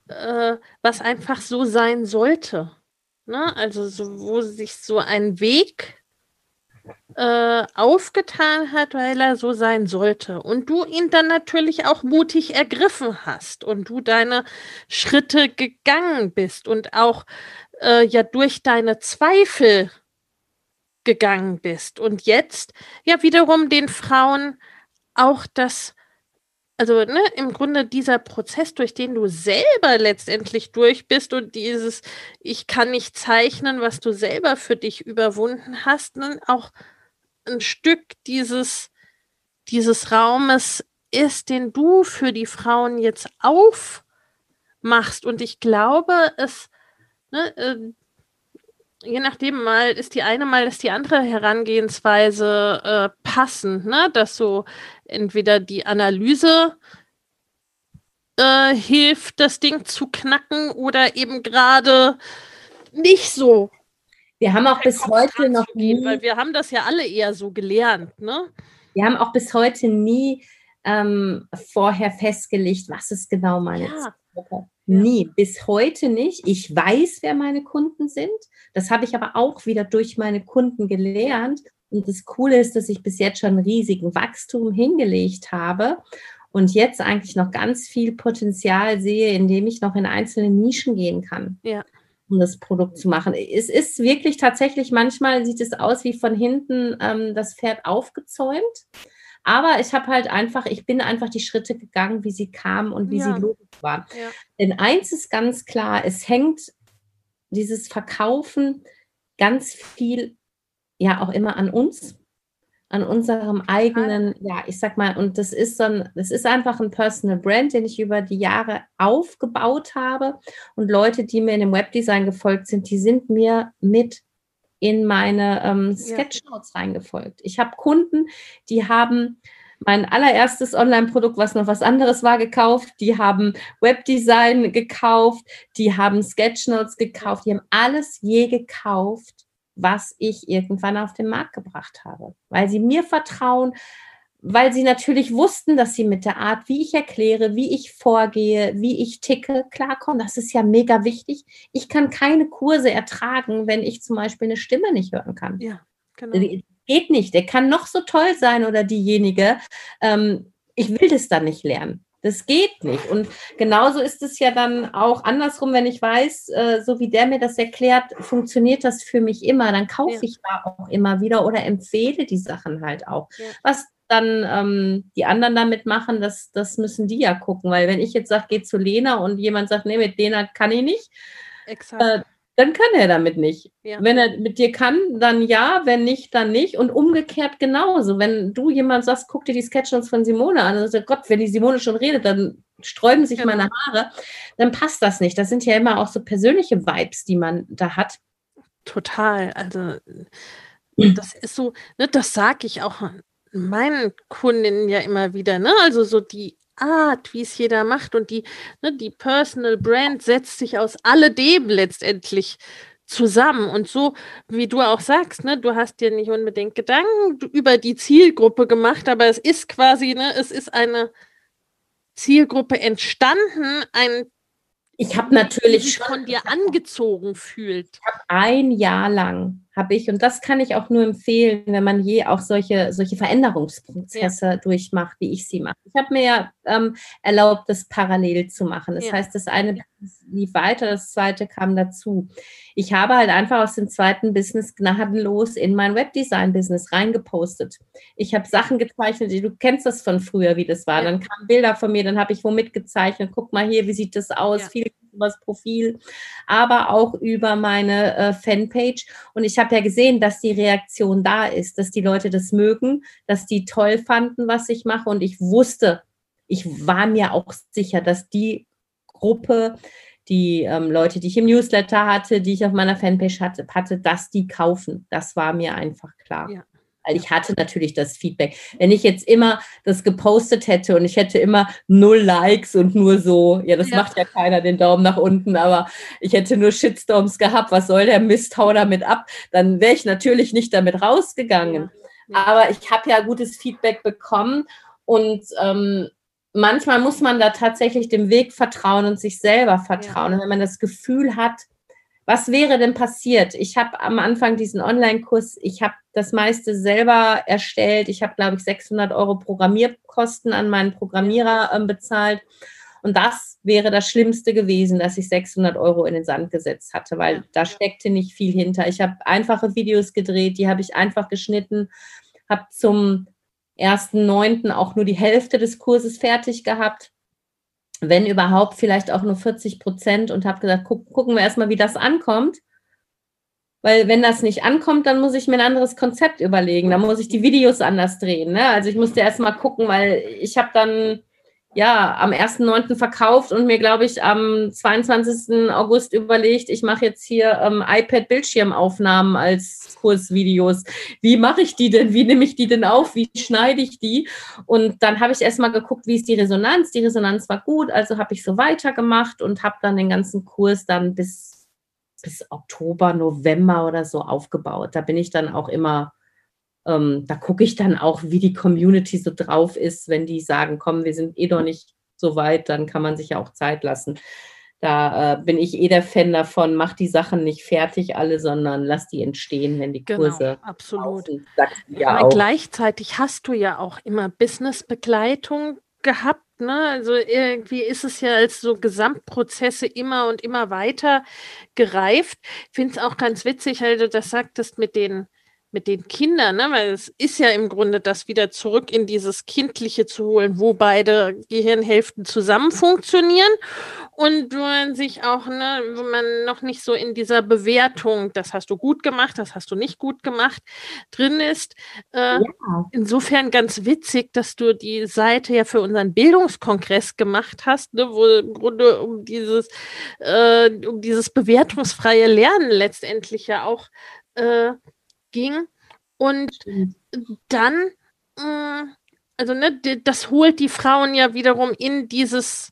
äh, was einfach so sein sollte. Ne? Also so, wo sich so ein Weg äh, aufgetan hat, weil er so sein sollte. Und du ihn dann natürlich auch mutig ergriffen hast und du deine Schritte gegangen bist und auch äh, ja durch deine Zweifel gegangen bist. Und jetzt ja wiederum den Frauen auch das also ne, im Grunde dieser Prozess, durch den du selber letztendlich durch bist und dieses, ich kann nicht zeichnen, was du selber für dich überwunden hast, ne, auch ein Stück dieses, dieses Raumes ist, den du für die Frauen jetzt aufmachst. Und ich glaube, es, ne, äh, je nachdem mal ist die eine mal ist die andere Herangehensweise äh, passend, ne? Dass so entweder die Analyse äh, hilft, das Ding zu knacken oder eben gerade nicht so. Wir haben auch bis heute noch nie, gehen, weil wir haben das ja alle eher so gelernt, ne? Wir haben auch bis heute nie ähm, vorher festgelegt, was ist genau meine ja. Nie, bis heute nicht. Ich weiß, wer meine Kunden sind. Das habe ich aber auch wieder durch meine Kunden gelernt. Und das Coole ist, dass ich bis jetzt schon riesigen Wachstum hingelegt habe und jetzt eigentlich noch ganz viel Potenzial sehe, indem ich noch in einzelne Nischen gehen kann. Ja. Um das Produkt zu machen. Es ist wirklich tatsächlich, manchmal sieht es aus wie von hinten ähm, das Pferd aufgezäumt. Aber ich habe halt einfach, ich bin einfach die Schritte gegangen, wie sie kamen und wie ja. sie logisch waren. Ja. Denn eins ist ganz klar, es hängt dieses Verkaufen ganz viel ja auch immer an uns, an unserem eigenen, ja, ich sag mal, und das ist so ein, das ist einfach ein Personal Brand, den ich über die Jahre aufgebaut habe. Und Leute, die mir in dem Webdesign gefolgt sind, die sind mir mit in meine ähm, Sketchnotes ja. reingefolgt. Ich habe Kunden, die haben mein allererstes Online-Produkt, was noch was anderes war, gekauft. Die haben Webdesign gekauft, die haben Sketchnotes gekauft, die haben alles je gekauft, was ich irgendwann auf den Markt gebracht habe, weil sie mir vertrauen, weil sie natürlich wussten, dass sie mit der Art, wie ich erkläre, wie ich vorgehe, wie ich ticke, klarkommen. Das ist ja mega wichtig. Ich kann keine Kurse ertragen, wenn ich zum Beispiel eine Stimme nicht hören kann. Ja, genau. Geht nicht. Der kann noch so toll sein oder diejenige. Ähm, ich will das dann nicht lernen. Das geht nicht. Und genauso ist es ja dann auch andersrum, wenn ich weiß, äh, so wie der mir das erklärt, funktioniert das für mich immer, dann kaufe ja. ich da auch immer wieder oder empfehle die Sachen halt auch. Ja. Was dann ähm, die anderen damit machen, das, das müssen die ja gucken. Weil wenn ich jetzt sage, geh zu Lena und jemand sagt, nee, mit Lena kann ich nicht, äh, dann kann er damit nicht. Ja. Wenn er mit dir kann, dann ja, wenn nicht, dann nicht. Und umgekehrt genauso. Wenn du jemand sagst, guck dir die Sketchnotes von Simone an, und sagst, Gott, wenn die Simone schon redet, dann sträuben sich genau. meine Haare, dann passt das nicht. Das sind ja immer auch so persönliche Vibes, die man da hat. Total. Also das ist so, ne, das sage ich auch meinen Kundinnen ja immer wieder, ne? Also so die Art, wie es jeder macht und die, ne, die Personal Brand setzt sich aus alledem letztendlich zusammen. Und so, wie du auch sagst, ne, du hast dir nicht unbedingt Gedanken über die Zielgruppe gemacht, aber es ist quasi, ne, es ist eine Zielgruppe entstanden, ein ich habe natürlich schon von dir angezogen fühlt. Ich habe ein Jahr lang habe ich, und das kann ich auch nur empfehlen, wenn man je auch solche, solche Veränderungsprozesse ja. durchmacht, wie ich sie mache. Ich habe mir ja ähm, erlaubt, das parallel zu machen. Das ja. heißt, das eine lief weiter, das zweite kam dazu. Ich habe halt einfach aus dem zweiten Business gnadenlos in mein Webdesign-Business reingepostet. Ich habe Sachen gezeichnet, du kennst das von früher, wie das war. Ja. Dann kamen Bilder von mir, dann habe ich wo mitgezeichnet. Guck mal hier, wie sieht das aus? Viel über das Profil, aber auch über meine äh, Fanpage. Und ich habe ja gesehen, dass die Reaktion da ist, dass die Leute das mögen, dass die toll fanden, was ich mache. Und ich wusste, ich war mir auch sicher, dass die Gruppe, die ähm, Leute, die ich im Newsletter hatte, die ich auf meiner Fanpage hatte, hatte, dass die kaufen. Das war mir einfach klar. Ja. Weil ich hatte natürlich das Feedback. Wenn ich jetzt immer das gepostet hätte und ich hätte immer null Likes und nur so, ja, das ja. macht ja keiner den Daumen nach unten, aber ich hätte nur Shitstorms gehabt, was soll der Mist, hau damit ab, dann wäre ich natürlich nicht damit rausgegangen. Ja. Ja. Aber ich habe ja gutes Feedback bekommen und ähm, manchmal muss man da tatsächlich dem Weg vertrauen und sich selber vertrauen. Und wenn man das Gefühl hat, was wäre denn passiert? Ich habe am Anfang diesen Online-Kurs, ich habe das meiste selber erstellt. Ich habe, glaube ich, 600 Euro Programmierkosten an meinen Programmierer äh, bezahlt. Und das wäre das Schlimmste gewesen, dass ich 600 Euro in den Sand gesetzt hatte, weil da steckte nicht viel hinter. Ich habe einfache Videos gedreht, die habe ich einfach geschnitten, habe zum 1.9. auch nur die Hälfte des Kurses fertig gehabt wenn überhaupt vielleicht auch nur 40 Prozent und habe gesagt, guck, gucken wir erstmal, wie das ankommt. Weil wenn das nicht ankommt, dann muss ich mir ein anderes Konzept überlegen. Dann muss ich die Videos anders drehen. Ne? Also ich musste erstmal gucken, weil ich habe dann ja, am 1.9. verkauft und mir, glaube ich, am 22. August überlegt, ich mache jetzt hier ähm, iPad-Bildschirmaufnahmen als Kursvideos. Wie mache ich die denn? Wie nehme ich die denn auf? Wie schneide ich die? Und dann habe ich erstmal geguckt, wie ist die Resonanz? Die Resonanz war gut, also habe ich so weitergemacht und habe dann den ganzen Kurs dann bis, bis Oktober, November oder so aufgebaut. Da bin ich dann auch immer ähm, da gucke ich dann auch, wie die Community so drauf ist, wenn die sagen, komm, wir sind eh noch nicht so weit, dann kann man sich ja auch Zeit lassen. Da äh, bin ich eh der Fan davon, mach die Sachen nicht fertig alle, sondern lass die entstehen, wenn die genau, Kurse. Genau, absolut. Ja gleichzeitig hast du ja auch immer Businessbegleitung gehabt. Ne? Also irgendwie ist es ja als so Gesamtprozesse immer und immer weiter gereift. Ich finde es auch ganz witzig, weil du das sagtest mit den mit den Kindern, ne? weil es ist ja im Grunde das wieder zurück in dieses Kindliche zu holen, wo beide Gehirnhälften zusammen funktionieren und man sich auch, ne, wo man noch nicht so in dieser Bewertung, das hast du gut gemacht, das hast du nicht gut gemacht, drin ist. Äh, ja. Insofern ganz witzig, dass du die Seite ja für unseren Bildungskongress gemacht hast, ne, wo im Grunde um dieses, äh, um dieses bewertungsfreie Lernen letztendlich ja auch äh, ging. Und dann, äh, also ne, das holt die Frauen ja wiederum in dieses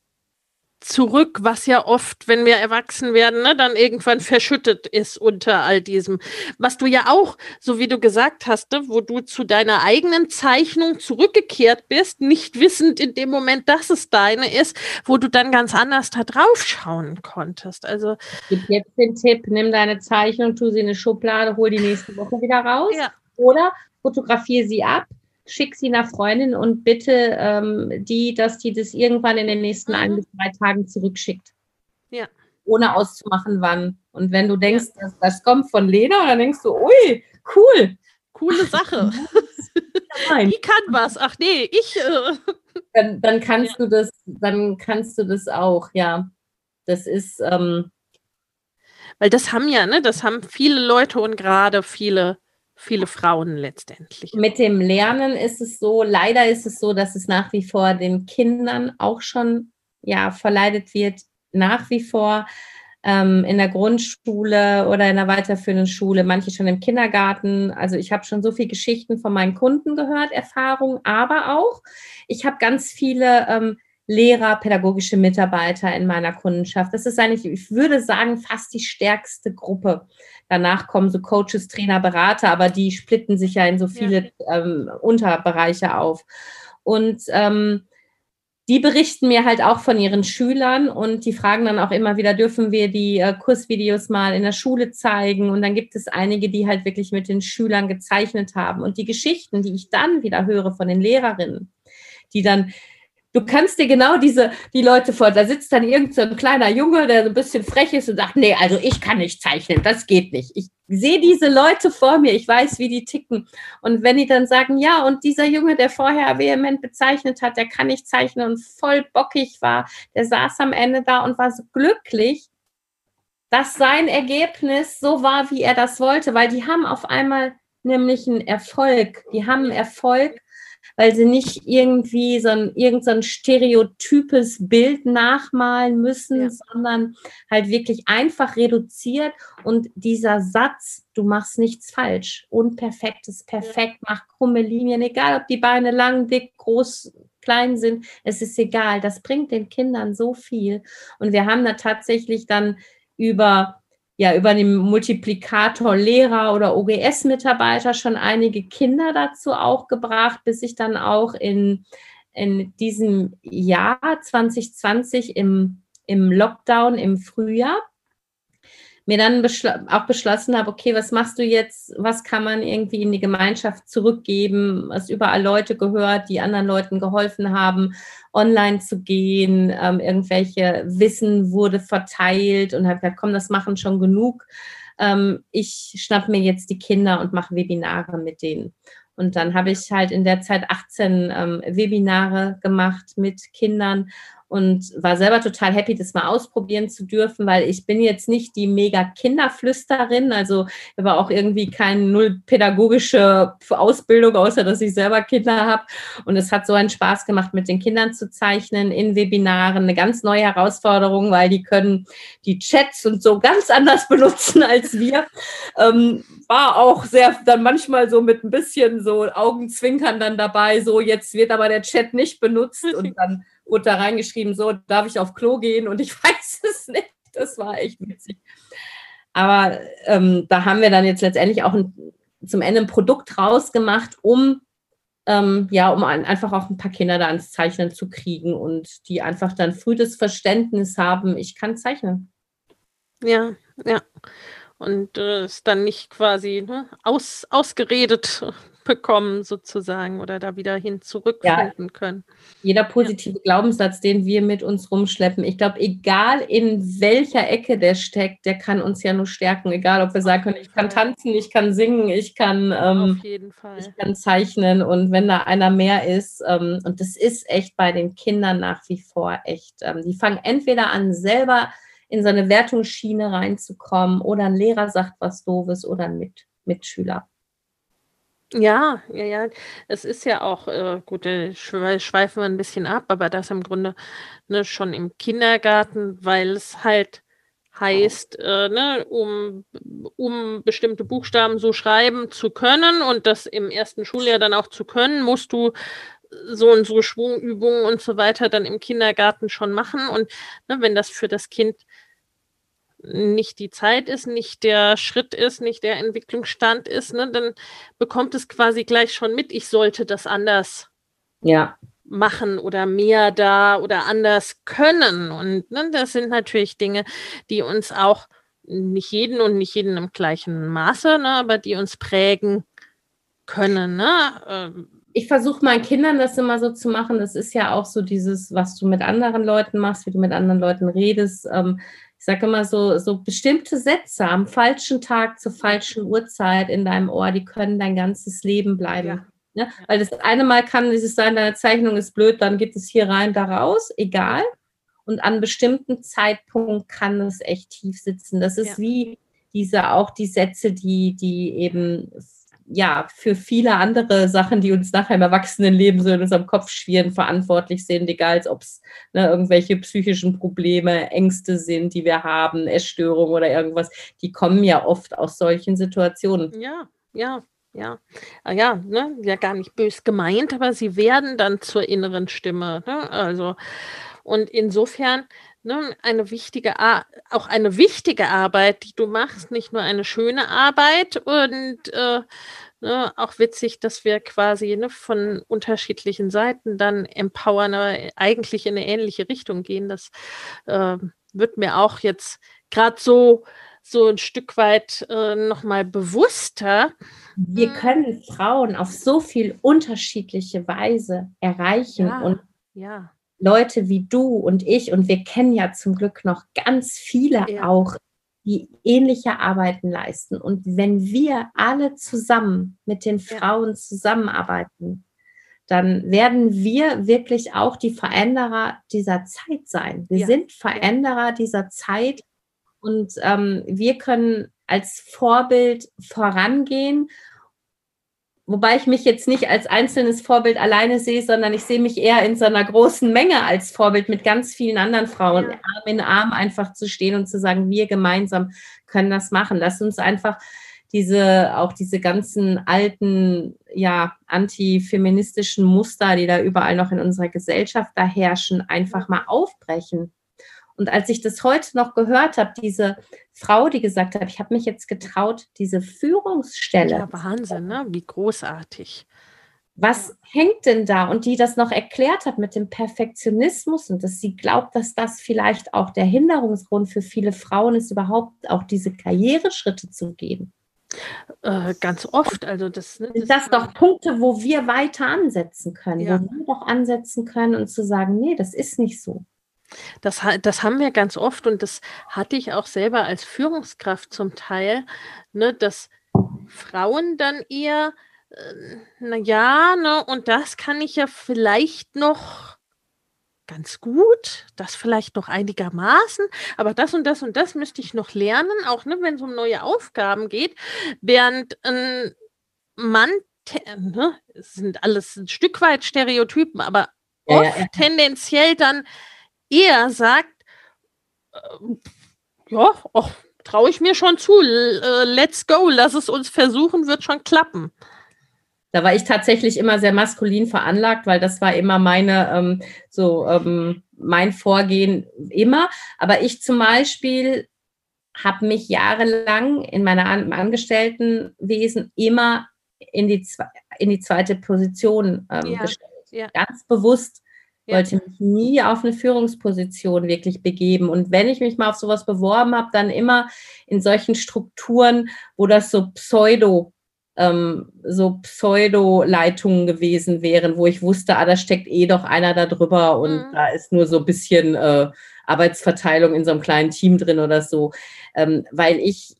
zurück, was ja oft, wenn wir erwachsen werden, ne, dann irgendwann verschüttet ist unter all diesem. Was du ja auch, so wie du gesagt hast, ne, wo du zu deiner eigenen Zeichnung zurückgekehrt bist, nicht wissend in dem Moment, dass es deine ist, wo du dann ganz anders da drauf schauen konntest. Also gib jetzt den Tipp, nimm deine Zeichnung, tu sie in eine Schublade, hol die nächste Woche wieder raus. Ja. Oder fotografiere sie ab, schick sie einer Freundin und bitte ähm, die, dass die das irgendwann in den nächsten mhm. ein bis drei Tagen zurückschickt. Ja. Ohne auszumachen, wann. Und wenn du denkst, ja. das, das kommt von Lena, dann denkst du, ui, cool. Coole Sache. Die kann was. Ach nee, ich. Äh. Dann, dann kannst ja. du das, dann kannst du das auch, ja. Das ist, ähm, weil das haben ja, ne, das haben viele Leute und gerade viele viele Frauen letztendlich. Mit dem Lernen ist es so, leider ist es so, dass es nach wie vor den Kindern auch schon ja verleidet wird, nach wie vor ähm, in der Grundschule oder in der weiterführenden Schule, manche schon im Kindergarten. Also ich habe schon so viele Geschichten von meinen Kunden gehört, Erfahrungen, aber auch ich habe ganz viele ähm, Lehrer, pädagogische Mitarbeiter in meiner Kundenschaft. Das ist eigentlich, ich würde sagen, fast die stärkste Gruppe. Danach kommen so Coaches, Trainer, Berater, aber die splitten sich ja in so viele ja. ähm, Unterbereiche auf. Und ähm, die berichten mir halt auch von ihren Schülern und die fragen dann auch immer wieder, dürfen wir die äh, Kursvideos mal in der Schule zeigen? Und dann gibt es einige, die halt wirklich mit den Schülern gezeichnet haben. Und die Geschichten, die ich dann wieder höre von den Lehrerinnen, die dann du kannst dir genau diese, die Leute vor, da sitzt dann irgend so ein kleiner Junge, der so ein bisschen frech ist und sagt, nee, also ich kann nicht zeichnen, das geht nicht. Ich sehe diese Leute vor mir, ich weiß, wie die ticken. Und wenn die dann sagen, ja, und dieser Junge, der vorher vehement bezeichnet hat, der kann nicht zeichnen und voll bockig war, der saß am Ende da und war so glücklich, dass sein Ergebnis so war, wie er das wollte, weil die haben auf einmal nämlich einen Erfolg. Die haben einen Erfolg weil sie nicht irgendwie so ein, irgend so ein stereotypes Bild nachmalen müssen, ja. sondern halt wirklich einfach reduziert. Und dieser Satz, du machst nichts falsch, unperfekt ist perfekt, mach krumme Linien, egal ob die Beine lang, dick, groß, klein sind, es ist egal, das bringt den Kindern so viel. Und wir haben da tatsächlich dann über ja über den Multiplikator Lehrer oder OGS-Mitarbeiter schon einige Kinder dazu auch gebracht, bis ich dann auch in, in diesem Jahr 2020 im, im Lockdown im Frühjahr mir dann beschl auch beschlossen habe, okay, was machst du jetzt? Was kann man irgendwie in die Gemeinschaft zurückgeben? Was überall Leute gehört, die anderen Leuten geholfen haben, online zu gehen. Ähm, irgendwelche Wissen wurde verteilt und habe gesagt, komm, das machen schon genug. Ähm, ich schnapp mir jetzt die Kinder und mache Webinare mit denen. Und dann habe ich halt in der Zeit 18 ähm, Webinare gemacht mit Kindern und war selber total happy, das mal ausprobieren zu dürfen, weil ich bin jetzt nicht die mega Kinderflüsterin, also habe auch irgendwie keine null pädagogische Ausbildung, außer dass ich selber Kinder habe. Und es hat so einen Spaß gemacht, mit den Kindern zu zeichnen in Webinaren, eine ganz neue Herausforderung, weil die können die Chats und so ganz anders benutzen als wir. Ähm, war auch sehr dann manchmal so mit ein bisschen so Augenzwinkern dann dabei, so jetzt wird aber der Chat nicht benutzt und dann wurde da reingeschrieben, so darf ich auf Klo gehen und ich weiß es nicht. Das war echt witzig. Aber ähm, da haben wir dann jetzt letztendlich auch ein, zum Ende ein Produkt rausgemacht, um ähm, ja, um ein, einfach auch ein paar Kinder da ans Zeichnen zu kriegen und die einfach dann früh das Verständnis haben, ich kann zeichnen. Ja, ja. Und äh, ist dann nicht quasi ne, aus, ausgeredet bekommen sozusagen oder da wieder hin zurückfinden ja. können. Jeder positive ja. Glaubenssatz, den wir mit uns rumschleppen, ich glaube, egal in welcher Ecke der steckt, der kann uns ja nur stärken. Egal, ob wir sagen können, ich kann tanzen, ich kann singen, ich kann, ähm, ich kann zeichnen und wenn da einer mehr ist, ähm, und das ist echt bei den Kindern nach wie vor echt, ähm, die fangen entweder an selber in so eine Wertungsschiene reinzukommen oder ein Lehrer sagt was Doofes oder ein Mit Mitschüler. Ja, ja, ja. Es ist ja auch, äh, gut, äh, schweifen wir ein bisschen ab, aber das im Grunde ne, schon im Kindergarten, weil es halt heißt, äh, ne, um, um bestimmte Buchstaben so schreiben zu können und das im ersten Schuljahr dann auch zu können, musst du so und so Schwungübungen und so weiter dann im Kindergarten schon machen. Und ne, wenn das für das Kind nicht die Zeit ist, nicht der Schritt ist, nicht der Entwicklungsstand ist, ne, dann bekommt es quasi gleich schon mit, ich sollte das anders ja. machen oder mehr da oder anders können. Und ne, das sind natürlich Dinge, die uns auch nicht jeden und nicht jeden im gleichen Maße, ne, aber die uns prägen können. Ne? Ähm, ich versuche meinen Kindern das immer so zu machen. Das ist ja auch so dieses, was du mit anderen Leuten machst, wie du mit anderen Leuten redest. Ähm, ich sage immer so, so bestimmte Sätze am falschen Tag zur falschen Uhrzeit in deinem Ohr, die können dein ganzes Leben bleiben. Ja. Ne? Weil das eine Mal kann dieses sein, deine Zeichnung ist blöd, dann geht es hier rein, da raus, egal. Und an bestimmten Zeitpunkt kann es echt tief sitzen. Das ist ja. wie diese auch die Sätze, die, die eben ja, für viele andere Sachen, die uns nachher im Erwachsenenleben so in unserem Kopf schwirren, verantwortlich sind, egal ob es ne, irgendwelche psychischen Probleme, Ängste sind, die wir haben, Essstörungen oder irgendwas, die kommen ja oft aus solchen Situationen. Ja, ja, ja, ah, ja, ne, ja gar nicht bös gemeint, aber sie werden dann zur inneren Stimme. Ne? Also, und insofern ne, eine wichtige, Ar auch eine wichtige Arbeit, die du machst, nicht nur eine schöne Arbeit und äh, ne, auch witzig, dass wir quasi ne, von unterschiedlichen Seiten dann empowern, aber eigentlich in eine ähnliche Richtung gehen. Das äh, wird mir auch jetzt gerade so so ein Stück weit äh, nochmal bewusster. Wir hm. können Frauen auf so viel unterschiedliche Weise erreichen ja, und ja. Leute wie du und ich, und wir kennen ja zum Glück noch ganz viele ja. auch, die ähnliche Arbeiten leisten. Und wenn wir alle zusammen mit den Frauen zusammenarbeiten, dann werden wir wirklich auch die Veränderer dieser Zeit sein. Wir ja. sind Veränderer dieser Zeit und ähm, wir können als Vorbild vorangehen Wobei ich mich jetzt nicht als einzelnes Vorbild alleine sehe, sondern ich sehe mich eher in so einer großen Menge als Vorbild mit ganz vielen anderen Frauen, ja. Arm in Arm einfach zu stehen und zu sagen, wir gemeinsam können das machen. Lass uns einfach diese, auch diese ganzen alten, ja, antifeministischen Muster, die da überall noch in unserer Gesellschaft da herrschen, einfach mal aufbrechen. Und als ich das heute noch gehört habe, diese Frau, die gesagt hat, ich habe mich jetzt getraut, diese Führungsstelle. Ja, Wahnsinn, ne? Wie großartig. was hängt denn da? Und die das noch erklärt hat mit dem Perfektionismus und dass sie glaubt, dass das vielleicht auch der Hinderungsgrund für viele Frauen ist, überhaupt auch diese Karriereschritte zu gehen. Äh, ganz oft. Also das, ne, das, das doch Punkte, wo wir weiter ansetzen können, ja. wo wir doch ansetzen können und zu sagen, nee, das ist nicht so. Das, das haben wir ganz oft und das hatte ich auch selber als Führungskraft zum Teil, ne, dass Frauen dann eher äh, na ja, ne, und das kann ich ja vielleicht noch ganz gut, das vielleicht noch einigermaßen, aber das und das und das müsste ich noch lernen, auch ne, wenn es um neue Aufgaben geht, während ein Mann, ne, es sind alles ein Stück weit Stereotypen, aber ja, oft ja, ja. tendenziell dann eher sagt, äh, ja, traue ich mir schon zu, äh, let's go, lass es uns versuchen, wird schon klappen. Da war ich tatsächlich immer sehr maskulin veranlagt, weil das war immer meine, ähm, so ähm, mein Vorgehen immer. Aber ich zum Beispiel habe mich jahrelang in meiner An Angestelltenwesen immer in die, in die zweite Position ähm, ja, gestellt. Ja. Ganz bewusst ja. wollte mich nie auf eine Führungsposition wirklich begeben. Und wenn ich mich mal auf sowas beworben habe, dann immer in solchen Strukturen, wo das so pseudo ähm, so Pseudo-Leitungen gewesen wären, wo ich wusste, ah, da steckt eh doch einer da drüber und mhm. da ist nur so ein bisschen äh, Arbeitsverteilung in so einem kleinen Team drin oder so, ähm, weil ich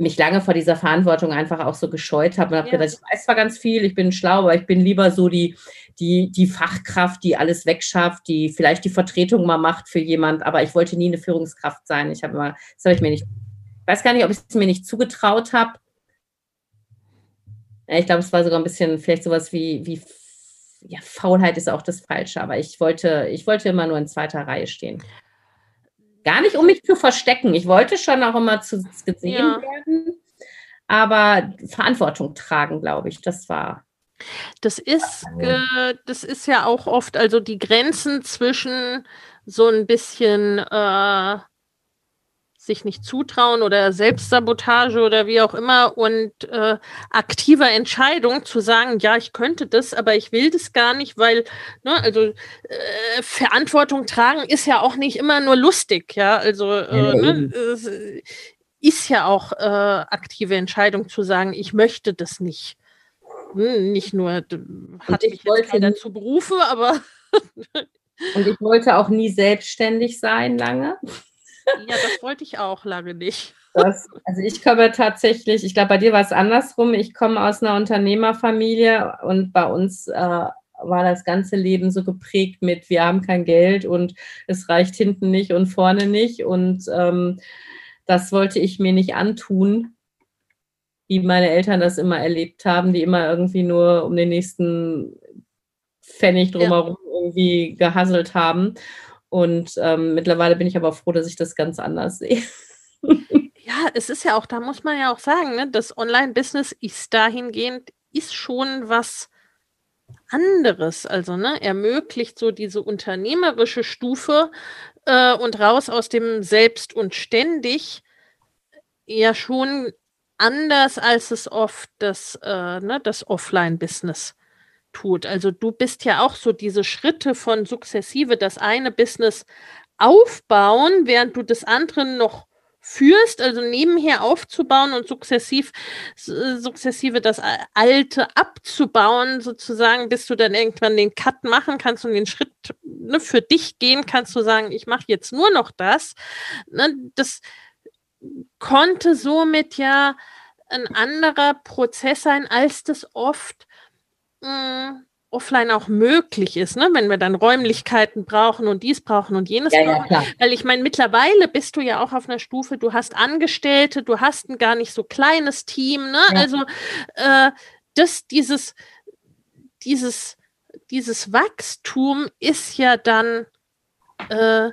mich lange vor dieser Verantwortung einfach auch so gescheut habe und habe ja. gedacht, ich weiß zwar ganz viel, ich bin schlau, aber ich bin lieber so die, die, die Fachkraft, die alles wegschafft, die vielleicht die Vertretung mal macht für jemand, aber ich wollte nie eine Führungskraft sein. Ich habe immer, das habe ich mir nicht, ich weiß gar nicht, ob ich es mir nicht zugetraut habe ich glaube, es war sogar ein bisschen vielleicht sowas wie, wie ja, Faulheit ist auch das Falsche, aber ich wollte, ich wollte immer nur in zweiter Reihe stehen. Gar nicht, um mich zu verstecken. Ich wollte schon auch immer zu gesehen ja. werden, aber Verantwortung tragen, glaube ich, das war. Das ist, äh, das ist ja auch oft, also die Grenzen zwischen so ein bisschen äh, sich nicht zutrauen oder Selbstsabotage oder wie auch immer und äh, aktiver Entscheidung zu sagen, ja, ich könnte das, aber ich will das gar nicht, weil, ne, also äh, Verantwortung tragen ist ja auch nicht immer nur lustig, ja, also äh, ne, ist ja auch äh, aktive Entscheidung zu sagen, ich möchte das nicht. Hm, nicht nur hat mich jetzt dazu berufe, aber und ich wollte auch nie selbstständig sein lange. Ja, das wollte ich auch lange nicht. Das, also ich komme tatsächlich, ich glaube, bei dir war es andersrum. Ich komme aus einer Unternehmerfamilie und bei uns äh, war das ganze Leben so geprägt mit, wir haben kein Geld und es reicht hinten nicht und vorne nicht. Und ähm, das wollte ich mir nicht antun, wie meine Eltern das immer erlebt haben, die immer irgendwie nur um den nächsten Pfennig drumherum ja. irgendwie gehasselt haben. Und ähm, mittlerweile bin ich aber froh, dass ich das ganz anders sehe. Ja, es ist ja auch, da muss man ja auch sagen, ne, das Online-Business ist dahingehend, ist schon was anderes. Also, ne, ermöglicht so diese unternehmerische Stufe äh, und raus aus dem Selbst und ständig ja schon anders, als es oft das, äh, ne, das Offline-Business tut. Also du bist ja auch so diese Schritte von sukzessive das eine Business aufbauen, während du das andere noch führst, also nebenher aufzubauen und sukzessiv, sukzessive das Alte abzubauen, sozusagen, bis du dann irgendwann den Cut machen kannst und den Schritt ne, für dich gehen kannst, zu sagen, ich mache jetzt nur noch das. Ne, das konnte somit ja ein anderer Prozess sein, als das oft mh, offline auch möglich ist, ne? wenn wir dann Räumlichkeiten brauchen und dies brauchen und jenes ja, brauchen. Ja, Weil ich meine, mittlerweile bist du ja auch auf einer Stufe, du hast Angestellte, du hast ein gar nicht so kleines Team. Ne? Ja. Also äh, das, dieses, dieses, dieses Wachstum ist ja dann äh,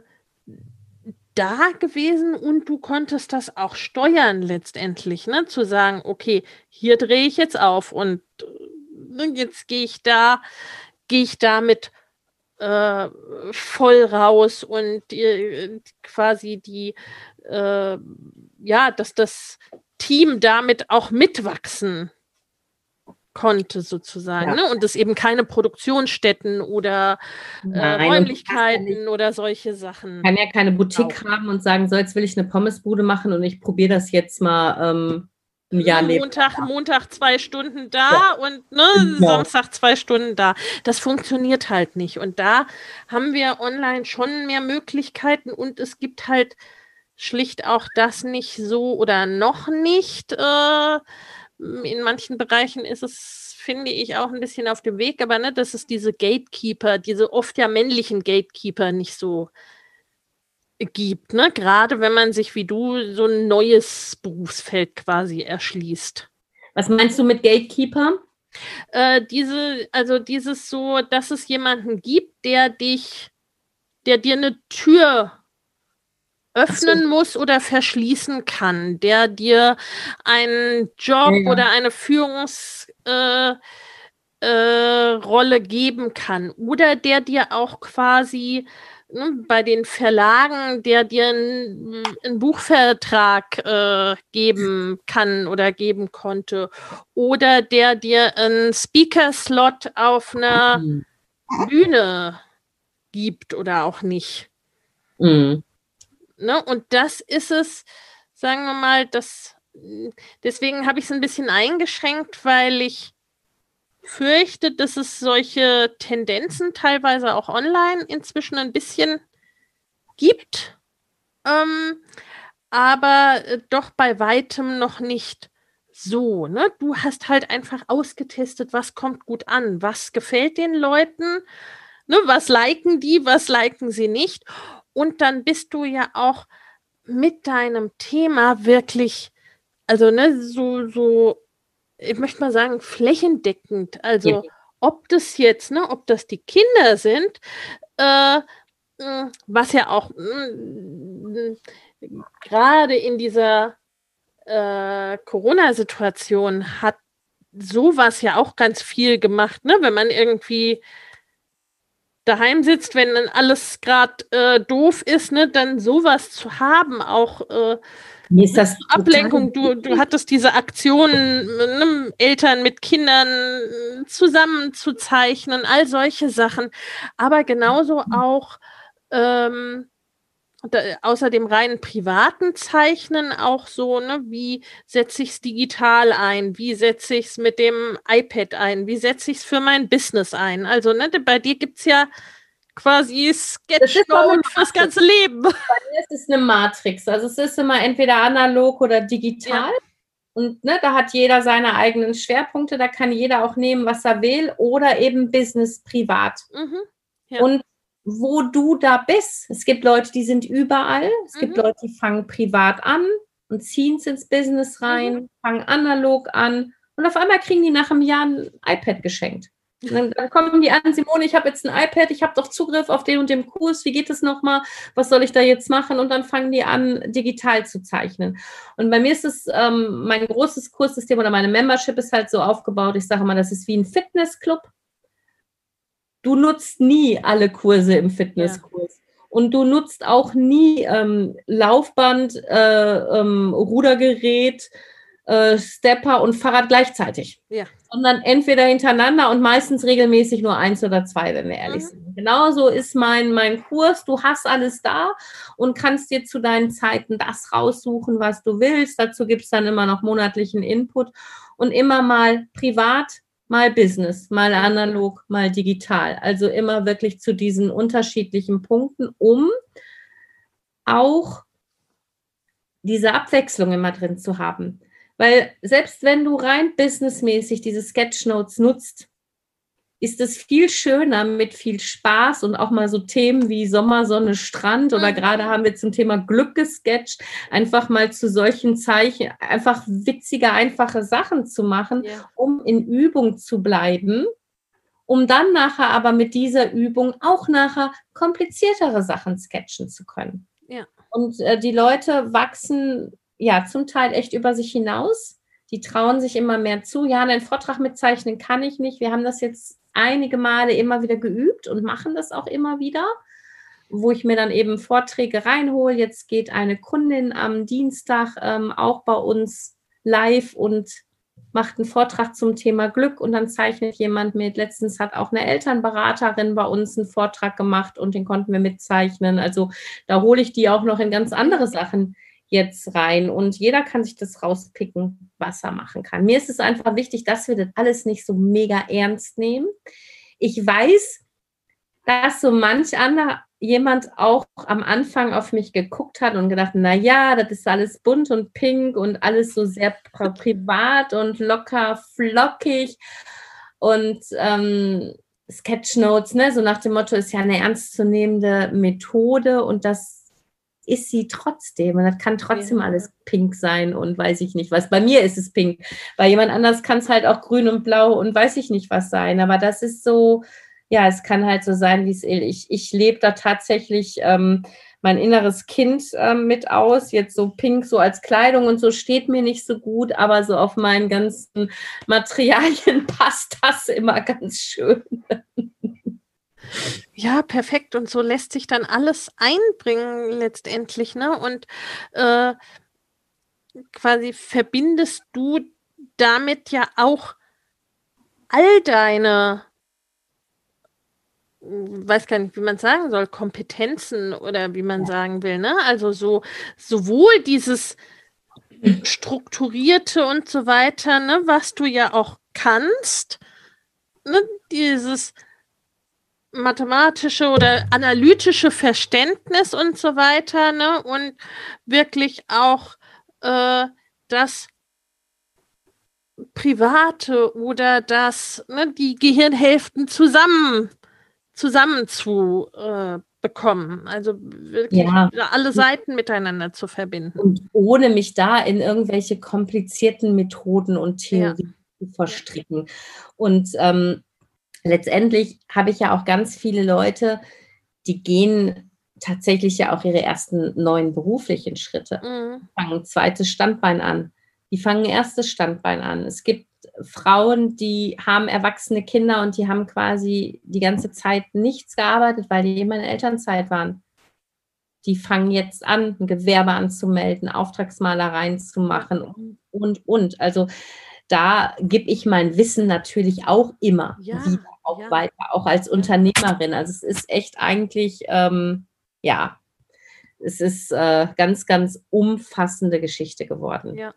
da gewesen und du konntest das auch steuern letztendlich, ne? Zu sagen, okay, hier drehe ich jetzt auf und Jetzt gehe ich da, gehe ich damit äh, voll raus und äh, quasi die, äh, ja, dass das Team damit auch mitwachsen konnte, sozusagen. Ja. Ne? Und es eben keine Produktionsstätten oder äh, Räumlichkeiten ja oder solche Sachen. Kann ja keine Boutique auch. haben und sagen, so jetzt will ich eine Pommesbude machen und ich probiere das jetzt mal ähm, Jahr hm, Montag, Montag zwei Stunden da ja. und ne, genau. Samstag zwei Stunden da. Das funktioniert halt nicht. Und da haben wir online schon mehr Möglichkeiten und es gibt halt schlicht auch das nicht so oder noch nicht. Äh, in manchen Bereichen ist es, finde ich, auch ein bisschen auf dem Weg, aber ne, dass es diese Gatekeeper, diese oft ja männlichen Gatekeeper nicht so gibt, ne? Gerade wenn man sich wie du so ein neues Berufsfeld quasi erschließt. Was meinst du mit Gatekeeper? Äh, diese, also dieses so, dass es jemanden gibt, der dich, der dir eine Tür öffnen so. muss oder verschließen kann, der dir einen Job ja, ja. oder eine Führungsrolle äh, äh, geben kann oder der dir auch quasi ne, bei den Verlagen, der dir einen, Buchvertrag äh, geben kann oder geben konnte oder der dir einen Speaker-Slot auf einer mhm. Bühne gibt oder auch nicht. Mhm. Ne? Und das ist es, sagen wir mal, das, deswegen habe ich es ein bisschen eingeschränkt, weil ich fürchte, dass es solche Tendenzen teilweise auch online inzwischen ein bisschen gibt, ähm, aber äh, doch bei weitem noch nicht so. Ne? Du hast halt einfach ausgetestet, was kommt gut an, was gefällt den Leuten, ne? was liken die, was liken sie nicht. Und dann bist du ja auch mit deinem Thema wirklich, also ne, so, so, ich möchte mal sagen, flächendeckend. Also ja. ob das jetzt, ne, ob das die Kinder sind, äh, hm, was ja auch hm, gerade in dieser äh, Corona-Situation hat sowas ja auch ganz viel gemacht, ne? Wenn man irgendwie daheim sitzt, wenn dann alles gerade äh, doof ist, ne, dann sowas zu haben, auch äh, ist das Ablenkung. Du, du hattest diese Aktion, ne, Eltern mit Kindern äh, zusammen zu zeichnen, all solche Sachen. Aber genauso auch ähm, da, außer dem reinen privaten Zeichnen auch so, ne, wie setze ich es digital ein, wie setze ich es mit dem iPad ein, wie setze ich es für mein Business ein. Also, ne, bei dir gibt es ja quasi Sketchnote fürs ganze Leben. Bei mir ist es eine Matrix. Also es ist immer entweder analog oder digital. Ja. Und ne, da hat jeder seine eigenen Schwerpunkte, da kann jeder auch nehmen, was er will, oder eben Business privat. Mhm. Ja. Und wo du da bist. Es gibt Leute, die sind überall. Es mhm. gibt Leute, die fangen privat an und ziehen es ins Business rein, mhm. fangen analog an und auf einmal kriegen die nach einem Jahr ein iPad geschenkt. Dann, dann, kommen die an, Simone, ich habe jetzt ein iPad, ich habe doch Zugriff auf den und den Kurs, wie geht es nochmal, was soll ich da jetzt machen? Und dann fangen die an, digital zu zeichnen. Und bei mir ist es, ähm, mein großes Kurssystem oder meine Membership ist halt so aufgebaut, ich sage mal, das ist wie ein Fitnessclub du nutzt nie alle Kurse im Fitnesskurs. Ja. Und du nutzt auch nie ähm, Laufband, äh, ähm, Rudergerät, äh, Stepper und Fahrrad gleichzeitig. Ja. Sondern entweder hintereinander und meistens regelmäßig nur eins oder zwei, wenn wir ehrlich mhm. sind. Genauso ist mein, mein Kurs. Du hast alles da und kannst dir zu deinen Zeiten das raussuchen, was du willst. Dazu gibt es dann immer noch monatlichen Input und immer mal privat mal Business, mal analog, mal digital. Also immer wirklich zu diesen unterschiedlichen Punkten, um auch diese Abwechslung immer drin zu haben. Weil selbst wenn du rein businessmäßig diese Sketchnotes nutzt, ist es viel schöner mit viel Spaß und auch mal so Themen wie Sommersonne, Strand oder mhm. gerade haben wir zum Thema Glück gesketcht, einfach mal zu solchen Zeichen, einfach witzige, einfache Sachen zu machen, ja. um in Übung zu bleiben, um dann nachher aber mit dieser Übung auch nachher kompliziertere Sachen sketchen zu können. Ja. Und äh, die Leute wachsen ja zum Teil echt über sich hinaus. Die trauen sich immer mehr zu. Ja, einen Vortrag mitzeichnen kann ich nicht. Wir haben das jetzt einige Male immer wieder geübt und machen das auch immer wieder, wo ich mir dann eben Vorträge reinhole. Jetzt geht eine Kundin am Dienstag ähm, auch bei uns live und macht einen Vortrag zum Thema Glück und dann zeichnet jemand mit. Letztens hat auch eine Elternberaterin bei uns einen Vortrag gemacht und den konnten wir mitzeichnen. Also da hole ich die auch noch in ganz andere Sachen jetzt rein und jeder kann sich das rauspicken, was er machen kann. Mir ist es einfach wichtig, dass wir das alles nicht so mega ernst nehmen. Ich weiß, dass so manch anderer jemand auch am Anfang auf mich geguckt hat und gedacht, na ja, das ist alles bunt und pink und alles so sehr privat und locker flockig und ähm, Sketchnotes, ne, so nach dem Motto ist ja eine ernstzunehmende Methode und das ist sie trotzdem und das kann trotzdem ja. alles pink sein und weiß ich nicht was. Bei mir ist es pink, bei jemand anders kann es halt auch grün und blau und weiß ich nicht was sein, aber das ist so, ja, es kann halt so sein, wie es ich, ich lebe da tatsächlich ähm, mein inneres Kind ähm, mit aus. Jetzt so pink, so als Kleidung und so steht mir nicht so gut, aber so auf meinen ganzen Materialien passt das immer ganz schön. Ja, perfekt. Und so lässt sich dann alles einbringen letztendlich, ne? Und äh, quasi verbindest du damit ja auch all deine weiß gar nicht, wie man sagen soll, Kompetenzen oder wie man sagen will, ne? Also so sowohl dieses strukturierte und so weiter, ne, was du ja auch kannst, ne, dieses mathematische oder analytische Verständnis und so weiter, ne, und wirklich auch äh, das Private oder das, ne, die Gehirnhälften zusammen zusammen zu äh, bekommen. Also wirklich ja. alle Seiten miteinander zu verbinden. Und ohne mich da in irgendwelche komplizierten Methoden und Theorien ja. zu verstricken. Und ähm, letztendlich habe ich ja auch ganz viele Leute, die gehen tatsächlich ja auch ihre ersten neuen beruflichen Schritte, mhm. fangen zweites Standbein an, die fangen erstes Standbein an. Es gibt Frauen, die haben erwachsene Kinder und die haben quasi die ganze Zeit nichts gearbeitet, weil die immer in Elternzeit waren. Die fangen jetzt an, ein Gewerbe anzumelden, Auftragsmalereien zu machen und, und, und. Also da gebe ich mein Wissen natürlich auch immer ja, wieder auch ja. weiter, auch als Unternehmerin. Also es ist echt eigentlich, ähm, ja, es ist äh, ganz, ganz umfassende Geschichte geworden. Ja.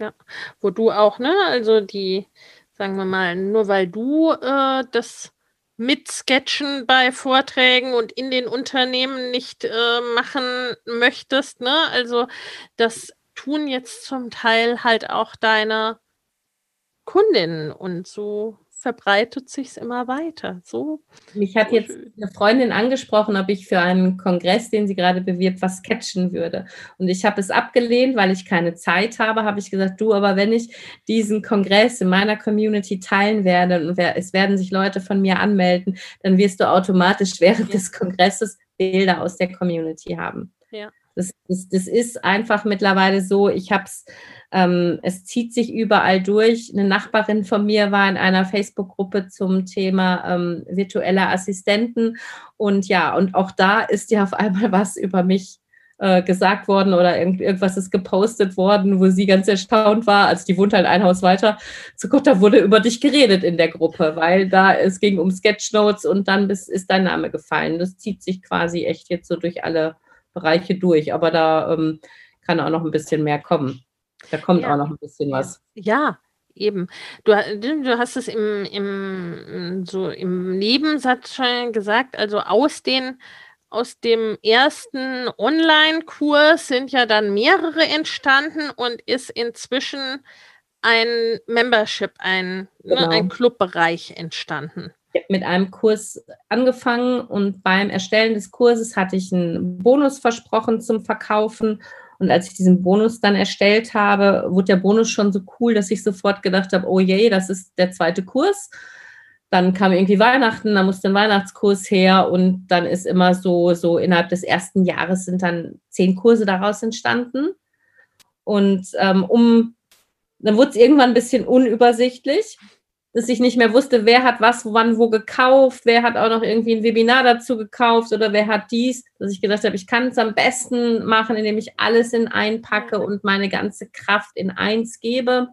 Ja, wo du auch, ne, also die, sagen wir mal, nur weil du äh, das mitsketchen bei Vorträgen und in den Unternehmen nicht äh, machen möchtest, ne? Also das tun jetzt zum Teil halt auch deine Kundinnen und so verbreitet sich es immer weiter. So. Mich hat so jetzt schön. eine Freundin angesprochen, ob ich für einen Kongress, den sie gerade bewirbt, was sketchen würde. Und ich habe es abgelehnt, weil ich keine Zeit habe. Habe ich gesagt, du, aber wenn ich diesen Kongress in meiner Community teilen werde und es werden sich Leute von mir anmelden, dann wirst du automatisch während ja. des Kongresses Bilder aus der Community haben. Ja. Das, das, das ist einfach mittlerweile so. Ich habe es ähm, es zieht sich überall durch. Eine Nachbarin von mir war in einer Facebook-Gruppe zum Thema ähm, virtuelle Assistenten. Und ja, und auch da ist ja auf einmal was über mich äh, gesagt worden oder irgend, irgendwas ist gepostet worden, wo sie ganz erstaunt war. Also die wohnt halt ein Haus weiter. Zu Gott, da wurde über dich geredet in der Gruppe, weil da es ging um Sketchnotes und dann bis, ist dein Name gefallen. Das zieht sich quasi echt jetzt so durch alle Bereiche durch. Aber da ähm, kann auch noch ein bisschen mehr kommen. Da kommt ja. auch noch ein bisschen was. Ja, eben. Du, du hast es im, im, so im Nebensatz schon gesagt, also aus den aus dem ersten Online-Kurs sind ja dann mehrere entstanden und ist inzwischen ein Membership, ein, ne, genau. ne, ein Clubbereich entstanden. Ich habe mit einem Kurs angefangen und beim Erstellen des Kurses hatte ich einen Bonus versprochen zum Verkaufen und als ich diesen Bonus dann erstellt habe, wurde der Bonus schon so cool, dass ich sofort gedacht habe, oh je, das ist der zweite Kurs. Dann kam irgendwie Weihnachten, da musste ein Weihnachtskurs her und dann ist immer so, so innerhalb des ersten Jahres sind dann zehn Kurse daraus entstanden. Und ähm, um, dann wurde es irgendwann ein bisschen unübersichtlich dass ich nicht mehr wusste, wer hat was, wann, wo gekauft, wer hat auch noch irgendwie ein Webinar dazu gekauft oder wer hat dies, dass ich gedacht habe, ich kann es am besten machen, indem ich alles in einpacke und meine ganze Kraft in eins gebe.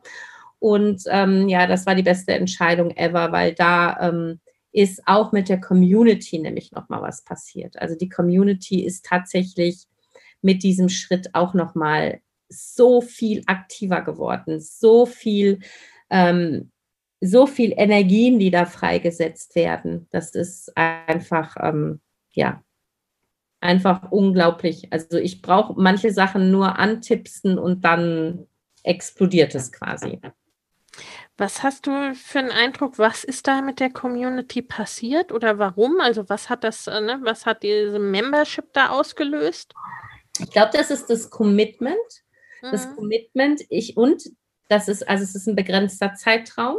Und ähm, ja, das war die beste Entscheidung ever, weil da ähm, ist auch mit der Community nämlich nochmal was passiert. Also die Community ist tatsächlich mit diesem Schritt auch nochmal so viel aktiver geworden, so viel, ähm, so viel Energien, die da freigesetzt werden. Das ist einfach, ähm, ja, einfach unglaublich. Also ich brauche manche Sachen nur antipsen und dann explodiert es quasi. Was hast du für einen Eindruck, was ist da mit der Community passiert oder warum? Also was hat das, äh, ne, was hat diese Membership da ausgelöst? Ich glaube, das ist das Commitment. Mhm. Das Commitment, ich und das ist, also es ist ein begrenzter Zeitraum.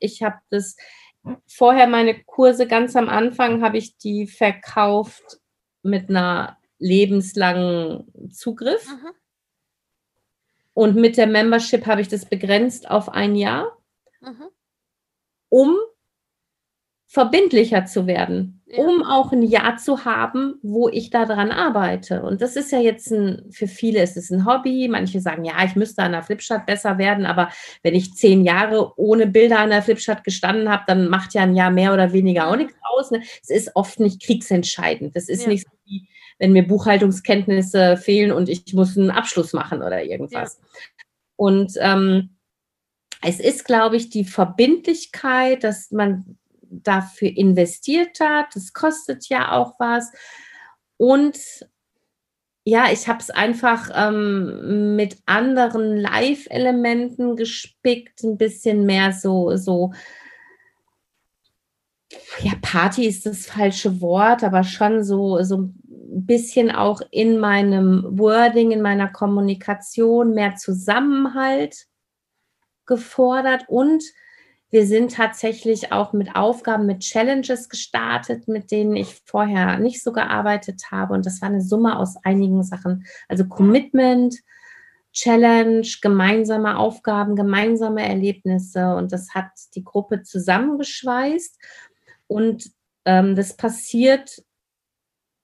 Ich habe das vorher meine Kurse ganz am Anfang habe ich die verkauft mit einer lebenslangen Zugriff. Mhm. Und mit der Membership habe ich das begrenzt auf ein Jahr, mhm. um verbindlicher zu werden, ja. um auch ein Jahr zu haben, wo ich daran arbeite. Und das ist ja jetzt ein, für viele ist es ein Hobby. Manche sagen, ja, ich müsste an der Flipchart besser werden, aber wenn ich zehn Jahre ohne Bilder an der Flipchart gestanden habe, dann macht ja ein Jahr mehr oder weniger auch nichts aus. Ne? Es ist oft nicht kriegsentscheidend. Das ist ja. nicht so wie, wenn mir Buchhaltungskenntnisse fehlen und ich muss einen Abschluss machen oder irgendwas. Ja. Und ähm, es ist, glaube ich, die Verbindlichkeit, dass man dafür investiert hat. Das kostet ja auch was. Und ja, ich habe es einfach ähm, mit anderen Live-Elementen gespickt, ein bisschen mehr so, so, ja, Party ist das falsche Wort, aber schon so, so ein bisschen auch in meinem Wording, in meiner Kommunikation mehr Zusammenhalt gefordert und wir sind tatsächlich auch mit Aufgaben, mit Challenges gestartet, mit denen ich vorher nicht so gearbeitet habe. Und das war eine Summe aus einigen Sachen. Also Commitment, Challenge, gemeinsame Aufgaben, gemeinsame Erlebnisse. Und das hat die Gruppe zusammengeschweißt. Und ähm, das passiert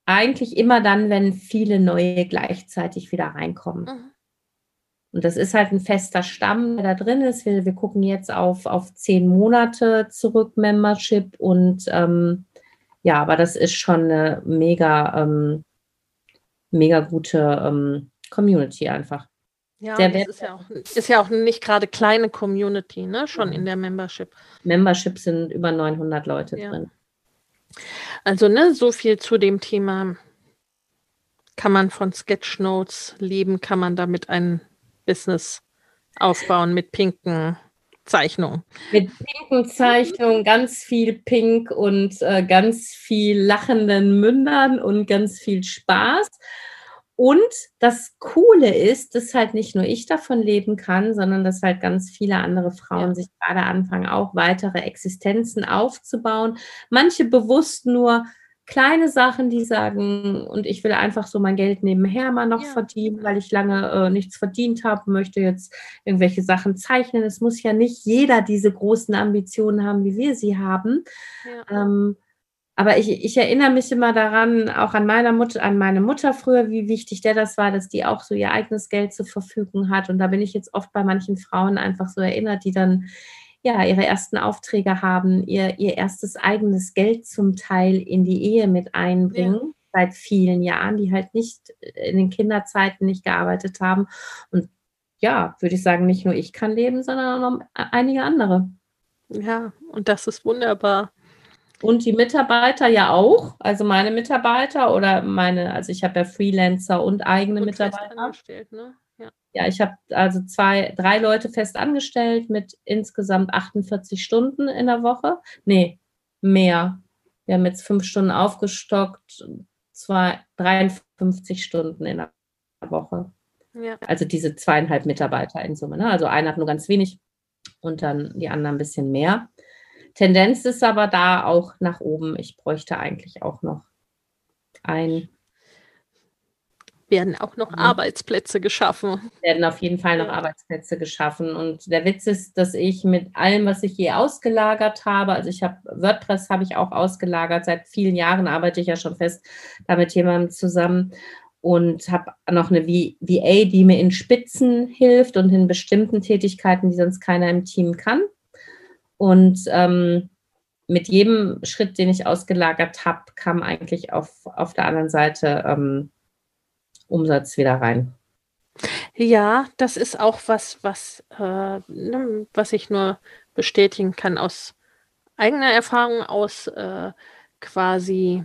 eigentlich immer dann, wenn viele neue gleichzeitig wieder reinkommen. Mhm. Und das ist halt ein fester Stamm, der da drin ist. Wir, wir gucken jetzt auf, auf zehn Monate zurück, Membership. Und ähm, ja, aber das ist schon eine mega, ähm, mega gute ähm, Community einfach. Ja, der ist ja, auch, ist ja auch nicht gerade kleine Community, ne? Schon mhm. in der Membership. Membership sind über 900 Leute ja. drin. Also, ne, so viel zu dem Thema. Kann man von Sketchnotes leben? Kann man damit ein Business aufbauen mit pinken Zeichnungen? Mit pinken Zeichnungen, ganz viel Pink und äh, ganz viel lachenden Mündern und ganz viel Spaß. Und das Coole ist, dass halt nicht nur ich davon leben kann, sondern dass halt ganz viele andere Frauen ja. sich gerade anfangen, auch weitere Existenzen aufzubauen. Manche bewusst nur kleine Sachen, die sagen, und ich will einfach so mein Geld nebenher mal noch ja. verdienen, weil ich lange äh, nichts verdient habe, möchte jetzt irgendwelche Sachen zeichnen. Es muss ja nicht jeder diese großen Ambitionen haben, wie wir sie haben. Ja. Ähm, aber ich, ich, erinnere mich immer daran, auch an meiner Mutter, an meine Mutter früher, wie wichtig der das war, dass die auch so ihr eigenes Geld zur Verfügung hat. Und da bin ich jetzt oft bei manchen Frauen einfach so erinnert, die dann ja, ihre ersten Aufträge haben, ihr, ihr erstes eigenes Geld zum Teil in die Ehe mit einbringen. Ja. Seit vielen Jahren, die halt nicht in den Kinderzeiten nicht gearbeitet haben. Und ja, würde ich sagen, nicht nur ich kann leben, sondern auch noch einige andere. Ja, und das ist wunderbar. Und die Mitarbeiter ja auch, also meine Mitarbeiter oder meine, also ich habe ja Freelancer und eigene und Mitarbeiter. Ne? Ja. ja, ich habe also zwei, drei Leute fest angestellt mit insgesamt 48 Stunden in der Woche. Nee, mehr. Wir haben jetzt fünf Stunden aufgestockt, zwei, 53 Stunden in der Woche. Ja. Also diese zweieinhalb Mitarbeiter in Summe. Ne? Also einer hat nur ganz wenig und dann die anderen ein bisschen mehr. Tendenz ist aber da auch nach oben. Ich bräuchte eigentlich auch noch ein werden auch noch mhm. Arbeitsplätze geschaffen. Werden auf jeden Fall noch. Arbeitsplätze geschaffen. Und der Witz ist, dass ich mit allem, was ich je ausgelagert habe, also ich habe WordPress habe ich auch ausgelagert, seit vielen Jahren arbeite ich ja schon fest da mit jemandem zusammen. und habe noch eine VA, die mir in Spitzen hilft und in bestimmten Tätigkeiten, die sonst keiner im Team kann. Und ähm, mit jedem Schritt, den ich ausgelagert habe, kam eigentlich auf, auf der anderen Seite ähm, Umsatz wieder rein. Ja, das ist auch was, was, äh, ne, was ich nur bestätigen kann aus eigener Erfahrung, aus äh, quasi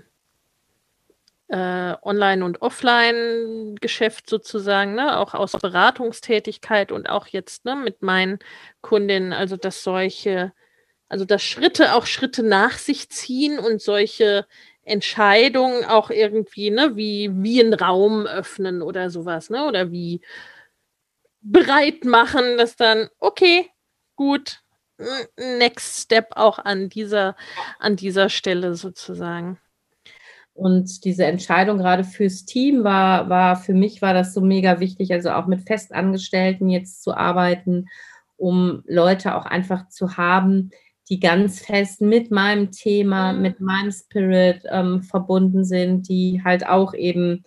äh, Online- und Offline-Geschäft sozusagen, ne? auch aus Beratungstätigkeit und auch jetzt ne, mit meinen Kundinnen, also dass solche, also dass Schritte auch Schritte nach sich ziehen und solche Entscheidungen auch irgendwie, ne, wie, wie einen Raum öffnen oder sowas, ne? Oder wie bereit machen, dass dann, okay, gut, next step auch an dieser, an dieser Stelle sozusagen. Und diese Entscheidung gerade fürs Team war, war für mich war das so mega wichtig, also auch mit Festangestellten jetzt zu arbeiten, um Leute auch einfach zu haben, die ganz fest mit meinem Thema, mhm. mit meinem Spirit ähm, verbunden sind, die halt auch eben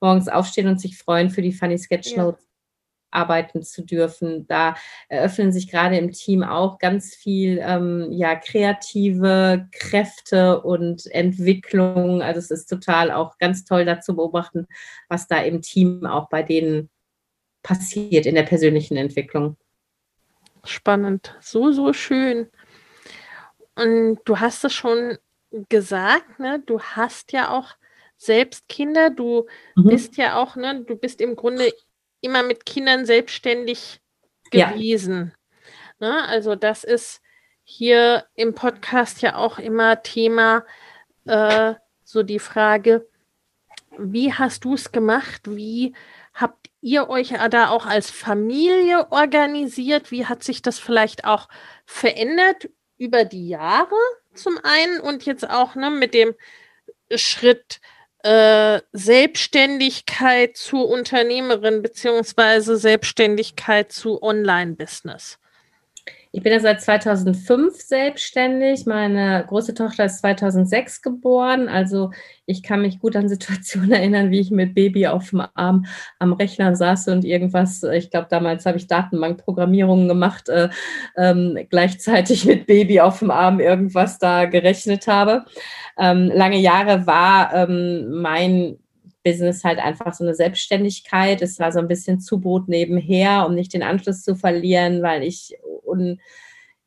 morgens aufstehen und sich freuen, für die Funny Sketch Notes ja. arbeiten zu dürfen. Da eröffnen sich gerade im Team auch ganz viel ähm, ja, kreative Kräfte und Entwicklung. Also es ist total auch ganz toll da zu beobachten, was da im Team auch bei denen passiert in der persönlichen Entwicklung. Spannend, so, so schön. Und du hast es schon gesagt, ne? Du hast ja auch selbst Kinder. Du mhm. bist ja auch, ne? Du bist im Grunde immer mit Kindern selbstständig gewesen. Ja. Ne? Also das ist hier im Podcast ja auch immer Thema, äh, so die Frage, wie hast du es gemacht? Wie habt ihr euch da auch als Familie organisiert? Wie hat sich das vielleicht auch verändert über die Jahre zum einen und jetzt auch ne, mit dem Schritt äh, Selbstständigkeit zu Unternehmerin beziehungsweise Selbstständigkeit zu Online-Business. Ich bin ja seit 2005 selbstständig. Meine große Tochter ist 2006 geboren. Also ich kann mich gut an Situationen erinnern, wie ich mit Baby auf dem Arm am Rechner saß und irgendwas, ich glaube, damals habe ich Datenbankprogrammierungen gemacht, äh, ähm, gleichzeitig mit Baby auf dem Arm irgendwas da gerechnet habe. Ähm, lange Jahre war ähm, mein Business halt einfach so eine Selbstständigkeit. Es war so ein bisschen Zubrot nebenher, um nicht den Anschluss zu verlieren, weil ich und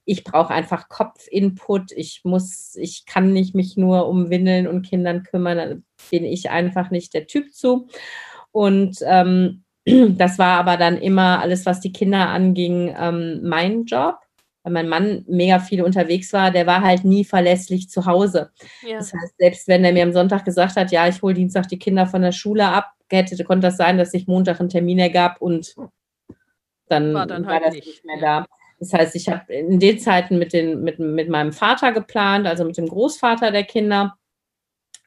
ich brauche einfach Kopfinput. Ich muss, ich kann nicht mich nur um Windeln und Kindern kümmern. Da bin ich einfach nicht der Typ zu. Und ähm, das war aber dann immer alles, was die Kinder anging, ähm, mein Job. Weil mein Mann mega viel unterwegs war, der war halt nie verlässlich zu Hause. Ja. Das heißt, selbst wenn er mir am Sonntag gesagt hat, ja, ich hole Dienstag die Kinder von der Schule ab, hätte, konnte das sein, dass sich Montag einen Termin ergab und dann war, dann war halt das nicht, nicht mehr da. Das heißt, ich habe in den Zeiten mit, den, mit, mit meinem Vater geplant, also mit dem Großvater der Kinder,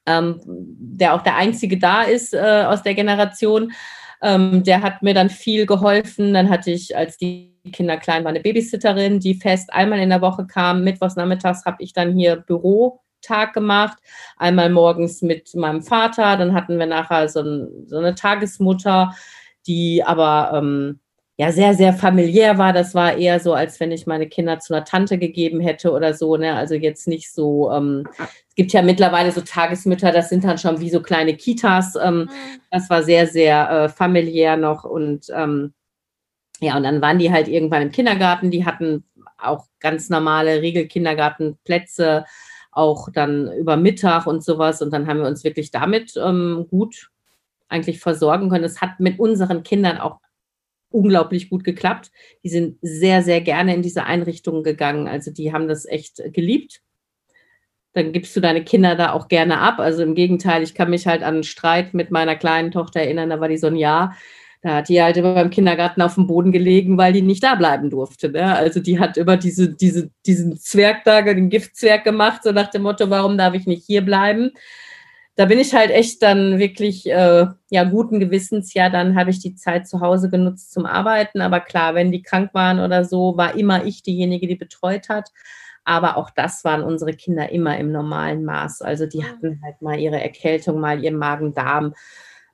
ähm, der auch der Einzige da ist äh, aus der Generation. Ähm, der hat mir dann viel geholfen. Dann hatte ich, als die Kinder klein waren, eine Babysitterin, die fest einmal in der Woche kam. Mittwochs nachmittags habe ich dann hier Bürotag gemacht. Einmal morgens mit meinem Vater. Dann hatten wir nachher so, ein, so eine Tagesmutter, die aber ähm, ja sehr, sehr familiär war. Das war eher so, als wenn ich meine Kinder zu einer Tante gegeben hätte oder so. Ne? Also jetzt nicht so, ähm, es gibt ja mittlerweile so Tagesmütter, das sind dann schon wie so kleine Kitas. Ähm, mhm. Das war sehr, sehr äh, familiär noch und ähm, ja, und dann waren die halt irgendwann im Kindergarten. Die hatten auch ganz normale Regelkindergartenplätze, auch dann über Mittag und sowas. Und dann haben wir uns wirklich damit ähm, gut eigentlich versorgen können. Es hat mit unseren Kindern auch unglaublich gut geklappt. Die sind sehr, sehr gerne in diese Einrichtungen gegangen. Also die haben das echt geliebt. Dann gibst du deine Kinder da auch gerne ab. Also im Gegenteil, ich kann mich halt an einen Streit mit meiner kleinen Tochter erinnern, da war die so ein Jahr. Da hat die halt immer beim Kindergarten auf dem Boden gelegen, weil die nicht da bleiben durfte. Ne? Also die hat immer diese, diese, diesen Zwerg da, den Giftzwerg gemacht, so nach dem Motto, warum darf ich nicht hier bleiben? Da bin ich halt echt dann wirklich, äh, ja, guten Gewissens, ja, dann habe ich die Zeit zu Hause genutzt zum Arbeiten. Aber klar, wenn die krank waren oder so, war immer ich diejenige, die betreut hat. Aber auch das waren unsere Kinder immer im normalen Maß. Also die hatten halt mal ihre Erkältung, mal ihren Magen-Darm,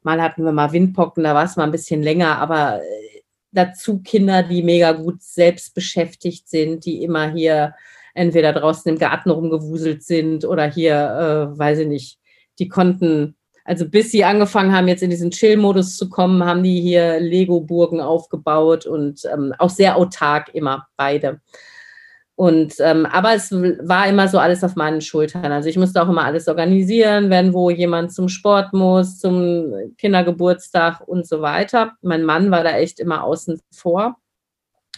Mal hatten wir mal Windpocken, da war es mal ein bisschen länger, aber äh, dazu Kinder, die mega gut selbst beschäftigt sind, die immer hier entweder draußen im Garten rumgewuselt sind oder hier, äh, weiß ich nicht, die konnten, also bis sie angefangen haben, jetzt in diesen Chill-Modus zu kommen, haben die hier Lego-Burgen aufgebaut und ähm, auch sehr autark immer beide. Und ähm, aber es war immer so alles auf meinen Schultern. Also ich musste auch immer alles organisieren, wenn wo jemand zum Sport muss, zum Kindergeburtstag und so weiter. Mein Mann war da echt immer außen vor.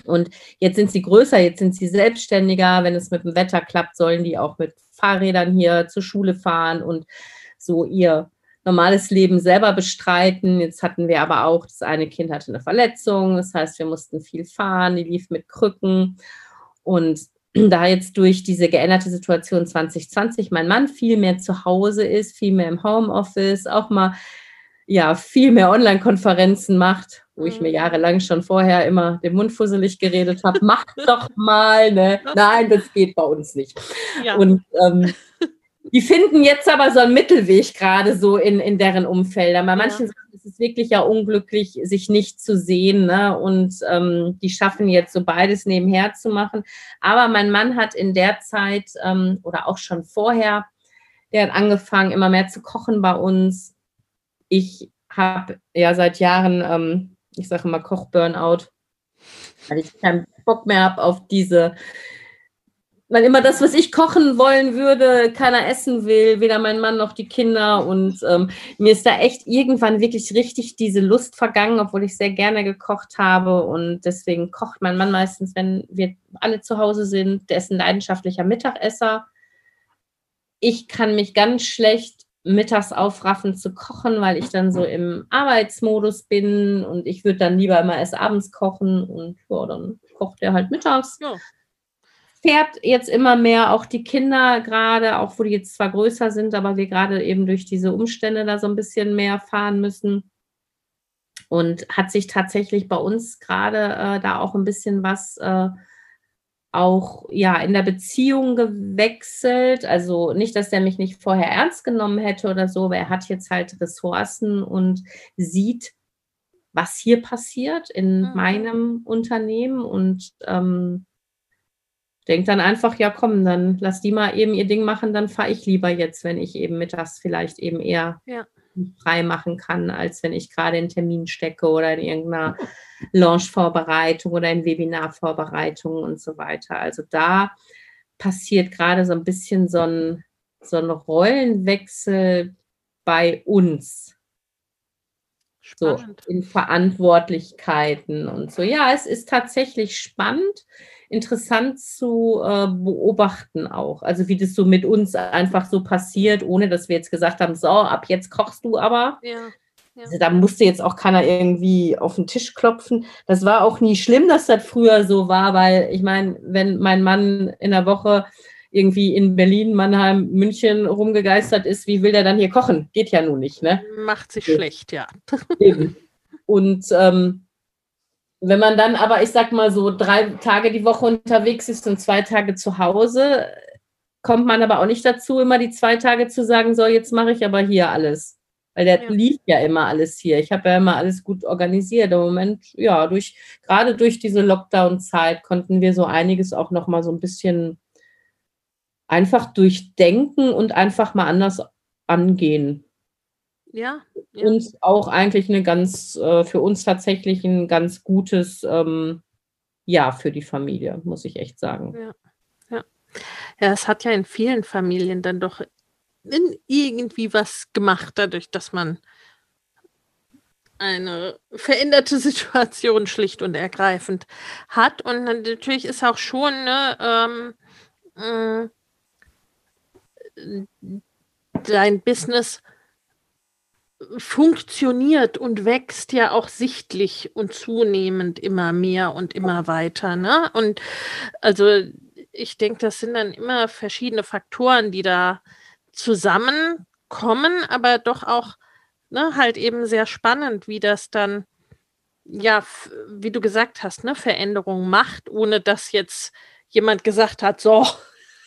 Und jetzt sind sie größer, jetzt sind sie selbstständiger. Wenn es mit dem Wetter klappt, sollen die auch mit Fahrrädern hier zur Schule fahren und so ihr normales Leben selber bestreiten. Jetzt hatten wir aber auch, das eine Kind hatte eine Verletzung, das heißt, wir mussten viel fahren, die lief mit Krücken. Und da jetzt durch diese geänderte Situation 2020 mein Mann viel mehr zu Hause ist, viel mehr im Homeoffice, auch mal ja viel mehr Online-Konferenzen macht, wo ich mir mhm. jahrelang schon vorher immer den Mund fusselig geredet habe, mach doch mal, ne? Nein, das geht bei uns nicht. Ja. Und ähm, die finden jetzt aber so einen Mittelweg gerade so in, in deren Umfeldern. Bei manchen ja. ist es wirklich ja unglücklich, sich nicht zu sehen. Ne? Und ähm, die schaffen jetzt so beides nebenher zu machen. Aber mein Mann hat in der Zeit ähm, oder auch schon vorher, der hat angefangen, immer mehr zu kochen bei uns. Ich habe ja seit Jahren, ähm, ich sage immer Koch-Burnout, weil ich keinen Bock mehr habe auf diese weil immer das, was ich kochen wollen würde, keiner essen will, weder mein Mann noch die Kinder. Und ähm, mir ist da echt irgendwann wirklich richtig diese Lust vergangen, obwohl ich sehr gerne gekocht habe. Und deswegen kocht mein Mann meistens, wenn wir alle zu Hause sind. Der ist ein leidenschaftlicher Mittagesser. Ich kann mich ganz schlecht mittags aufraffen zu kochen, weil ich dann so im Arbeitsmodus bin und ich würde dann lieber immer erst abends kochen und ja, dann kocht er halt mittags. Ja fährt jetzt immer mehr auch die Kinder gerade, auch wo die jetzt zwar größer sind, aber wir gerade eben durch diese Umstände da so ein bisschen mehr fahren müssen. Und hat sich tatsächlich bei uns gerade äh, da auch ein bisschen was äh, auch ja in der Beziehung gewechselt. Also nicht, dass er mich nicht vorher ernst genommen hätte oder so, aber er hat jetzt halt Ressourcen und sieht, was hier passiert in mhm. meinem Unternehmen und ähm, denkt dann einfach, ja komm, dann lass die mal eben ihr Ding machen, dann fahre ich lieber jetzt, wenn ich eben mittags vielleicht eben eher ja. frei machen kann, als wenn ich gerade in Termin stecke oder in irgendeiner Launch-Vorbereitung oder in Webinar-Vorbereitung und so weiter. Also da passiert gerade so ein bisschen so ein, so ein Rollenwechsel bei uns. Spannend. So in Verantwortlichkeiten und so. Ja, es ist tatsächlich spannend interessant zu äh, beobachten auch. Also wie das so mit uns einfach so passiert, ohne dass wir jetzt gesagt haben, so, ab jetzt kochst du aber. Ja. Ja. Also da musste jetzt auch keiner irgendwie auf den Tisch klopfen. Das war auch nie schlimm, dass das früher so war, weil ich meine, wenn mein Mann in der Woche irgendwie in Berlin, Mannheim, München rumgegeistert ist, wie will der dann hier kochen? Geht ja nun nicht, ne? Macht sich so. schlecht, ja. Eben. Und ähm, wenn man dann aber, ich sag mal so, drei Tage die Woche unterwegs ist und zwei Tage zu Hause, kommt man aber auch nicht dazu, immer die zwei Tage zu sagen, so, jetzt mache ich aber hier alles. Weil der ja. lief ja immer alles hier. Ich habe ja immer alles gut organisiert. Im Moment, ja, durch, gerade durch diese Lockdown-Zeit konnten wir so einiges auch nochmal so ein bisschen einfach durchdenken und einfach mal anders angehen. Ja. ja. Und auch eigentlich eine ganz, äh, für uns tatsächlich ein ganz gutes ähm, Jahr für die Familie, muss ich echt sagen. Ja. ja. Ja, es hat ja in vielen Familien dann doch irgendwie was gemacht, dadurch, dass man eine veränderte Situation schlicht und ergreifend hat. Und natürlich ist auch schon ne, ähm, äh, dein Business funktioniert und wächst ja auch sichtlich und zunehmend immer mehr und immer weiter. Ne? Und also ich denke, das sind dann immer verschiedene Faktoren, die da zusammenkommen, aber doch auch ne, halt eben sehr spannend, wie das dann, ja, wie du gesagt hast, ne, Veränderungen macht, ohne dass jetzt jemand gesagt hat, so,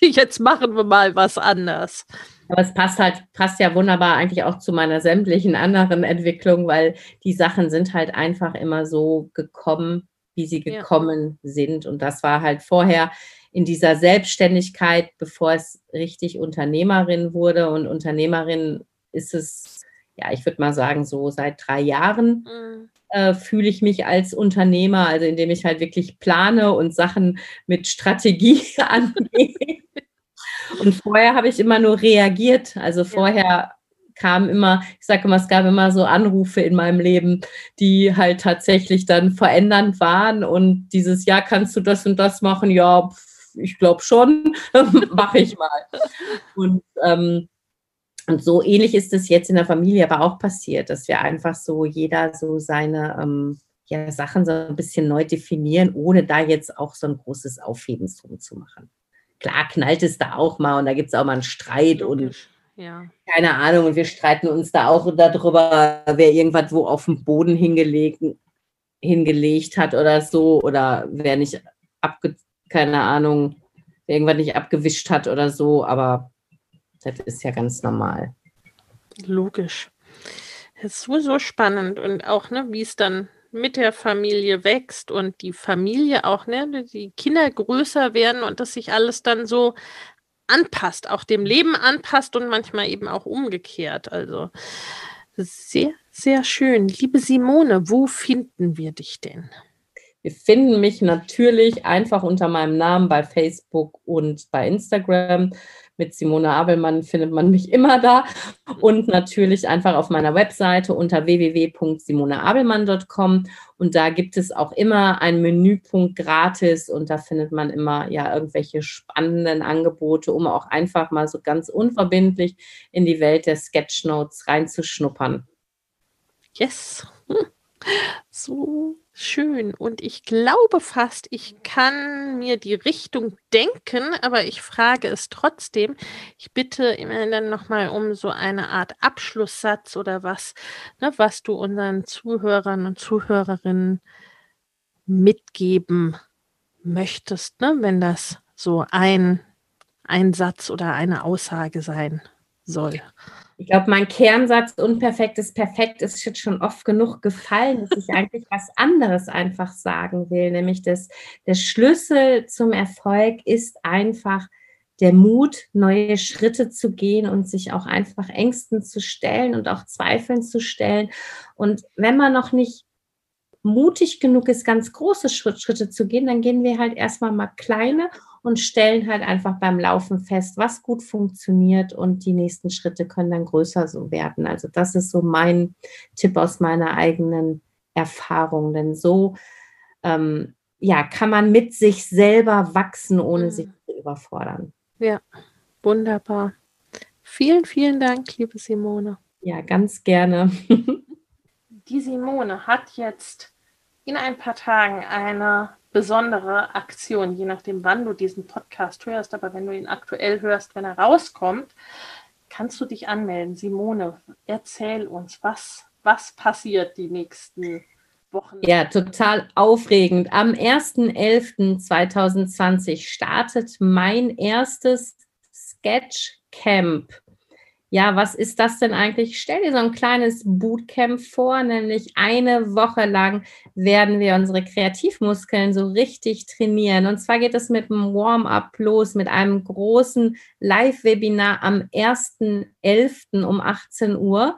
jetzt machen wir mal was anders. Aber es passt halt, passt ja wunderbar eigentlich auch zu meiner sämtlichen anderen Entwicklung, weil die Sachen sind halt einfach immer so gekommen, wie sie gekommen ja. sind. Und das war halt vorher in dieser Selbstständigkeit, bevor es richtig Unternehmerin wurde. Und Unternehmerin ist es, ja, ich würde mal sagen, so seit drei Jahren. Mhm. Äh, fühle ich mich als Unternehmer, also indem ich halt wirklich plane und Sachen mit Strategie angehe. Und vorher habe ich immer nur reagiert. Also vorher ja. kam immer, ich sage immer, es gab immer so Anrufe in meinem Leben, die halt tatsächlich dann verändernd waren. Und dieses Jahr kannst du das und das machen? Ja, ich glaube schon, mache ich mal. Und, ähm, und so ähnlich ist es jetzt in der Familie aber auch passiert, dass wir einfach so jeder so seine ähm, ja, Sachen so ein bisschen neu definieren, ohne da jetzt auch so ein großes Aufhebens drum zu machen klar knallt es da auch mal und da gibt es auch mal einen Streit Logisch. und ja. keine Ahnung. Und wir streiten uns da auch darüber, wer irgendwas wo auf dem Boden hingelegt, hingelegt hat oder so oder wer nicht abge, keine Ahnung, wer irgendwas nicht abgewischt hat oder so. Aber das ist ja ganz normal. Logisch. Das ist so spannend und auch, ne, wie es dann mit der Familie wächst und die Familie auch, ne, die Kinder größer werden und das sich alles dann so anpasst, auch dem Leben anpasst und manchmal eben auch umgekehrt. Also sehr, sehr schön. Liebe Simone, wo finden wir dich denn? Wir finden mich natürlich einfach unter meinem Namen bei Facebook und bei Instagram mit Simone Abelmann findet man mich immer da und natürlich einfach auf meiner Webseite unter www.simoneabelmann.com und da gibt es auch immer einen Menüpunkt gratis und da findet man immer ja irgendwelche spannenden Angebote, um auch einfach mal so ganz unverbindlich in die Welt der Sketchnotes reinzuschnuppern. Yes. So schön. Und ich glaube fast, ich kann mir die Richtung denken, aber ich frage es trotzdem. Ich bitte immer dann nochmal um so eine Art Abschlusssatz oder was, ne, was du unseren Zuhörern und Zuhörerinnen mitgeben möchtest, ne, wenn das so ein, ein Satz oder eine Aussage sein soll. Ich glaube, mein Kernsatz unperfekt ist perfekt ist jetzt schon oft genug gefallen, dass ich eigentlich was anderes einfach sagen will, nämlich dass der Schlüssel zum Erfolg ist einfach der Mut, neue Schritte zu gehen und sich auch einfach Ängsten zu stellen und auch Zweifeln zu stellen. Und wenn man noch nicht mutig genug ist, ganz große Schritte zu gehen, dann gehen wir halt erstmal mal kleine und stellen halt einfach beim Laufen fest, was gut funktioniert und die nächsten Schritte können dann größer so werden. Also das ist so mein Tipp aus meiner eigenen Erfahrung, denn so ähm, ja, kann man mit sich selber wachsen, ohne mhm. sich zu überfordern. Ja, wunderbar. Vielen, vielen Dank, liebe Simone. Ja, ganz gerne. Die Simone hat jetzt in ein paar Tagen eine besondere Aktion, je nachdem, wann du diesen Podcast hörst. Aber wenn du ihn aktuell hörst, wenn er rauskommt, kannst du dich anmelden. Simone, erzähl uns, was, was passiert die nächsten Wochen? Ja, total aufregend. Am 1.11.2020 startet mein erstes Sketch Camp ja, was ist das denn eigentlich? Stell dir so ein kleines Bootcamp vor, nämlich eine Woche lang werden wir unsere Kreativmuskeln so richtig trainieren. Und zwar geht es mit einem Warm-up los, mit einem großen Live-Webinar am 1.11. um 18 Uhr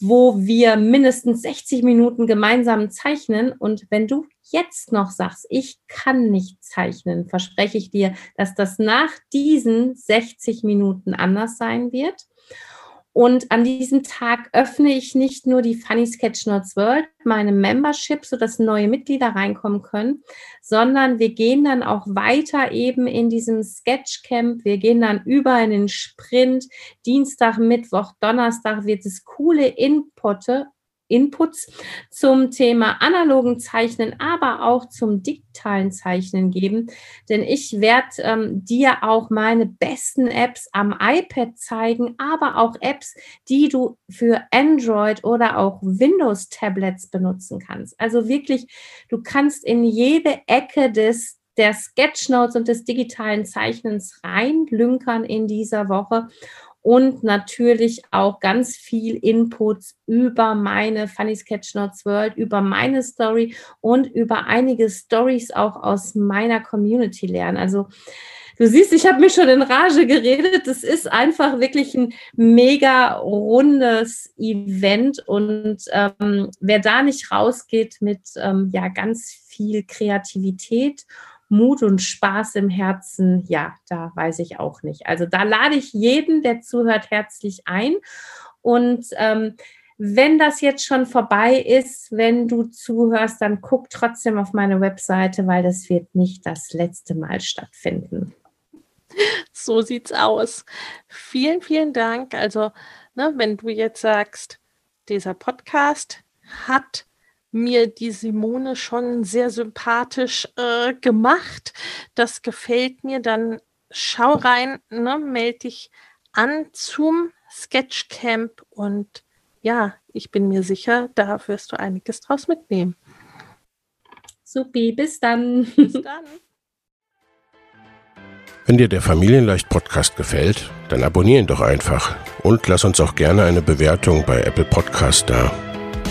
wo wir mindestens 60 Minuten gemeinsam zeichnen. Und wenn du jetzt noch sagst, ich kann nicht zeichnen, verspreche ich dir, dass das nach diesen 60 Minuten anders sein wird. Und an diesem Tag öffne ich nicht nur die Funny Sketch Notes World, meine Membership, sodass neue Mitglieder reinkommen können, sondern wir gehen dann auch weiter eben in diesem Sketchcamp. Wir gehen dann über in den Sprint. Dienstag, Mittwoch, Donnerstag wird es coole Inputte Inputs zum Thema analogen Zeichnen, aber auch zum digitalen Zeichnen geben. Denn ich werde ähm, dir auch meine besten Apps am iPad zeigen, aber auch Apps, die du für Android oder auch Windows-Tablets benutzen kannst. Also wirklich, du kannst in jede Ecke des der Sketchnotes und des digitalen Zeichnens reinlünkern in dieser Woche und natürlich auch ganz viel Inputs über meine Funny Sketchnotes World, über meine Story und über einige Stories auch aus meiner Community lernen. Also Du siehst, ich habe mich schon in Rage geredet. Das ist einfach wirklich ein mega rundes Event. Und ähm, wer da nicht rausgeht mit ähm, ja ganz viel Kreativität, Mut und Spaß im Herzen, ja, da weiß ich auch nicht. Also da lade ich jeden, der zuhört, herzlich ein. Und ähm, wenn das jetzt schon vorbei ist, wenn du zuhörst, dann guck trotzdem auf meine Webseite, weil das wird nicht das letzte Mal stattfinden. So sieht's aus. Vielen, vielen Dank. Also, ne, wenn du jetzt sagst, dieser Podcast hat mir die Simone schon sehr sympathisch äh, gemacht. Das gefällt mir. Dann schau rein, ne, melde dich an zum Sketchcamp und ja, ich bin mir sicher, da wirst du einiges draus mitnehmen. Supi, bis dann. Bis dann. Wenn dir der Familienleicht Podcast gefällt, dann abonnier ihn doch einfach und lass uns auch gerne eine Bewertung bei Apple Podcast da.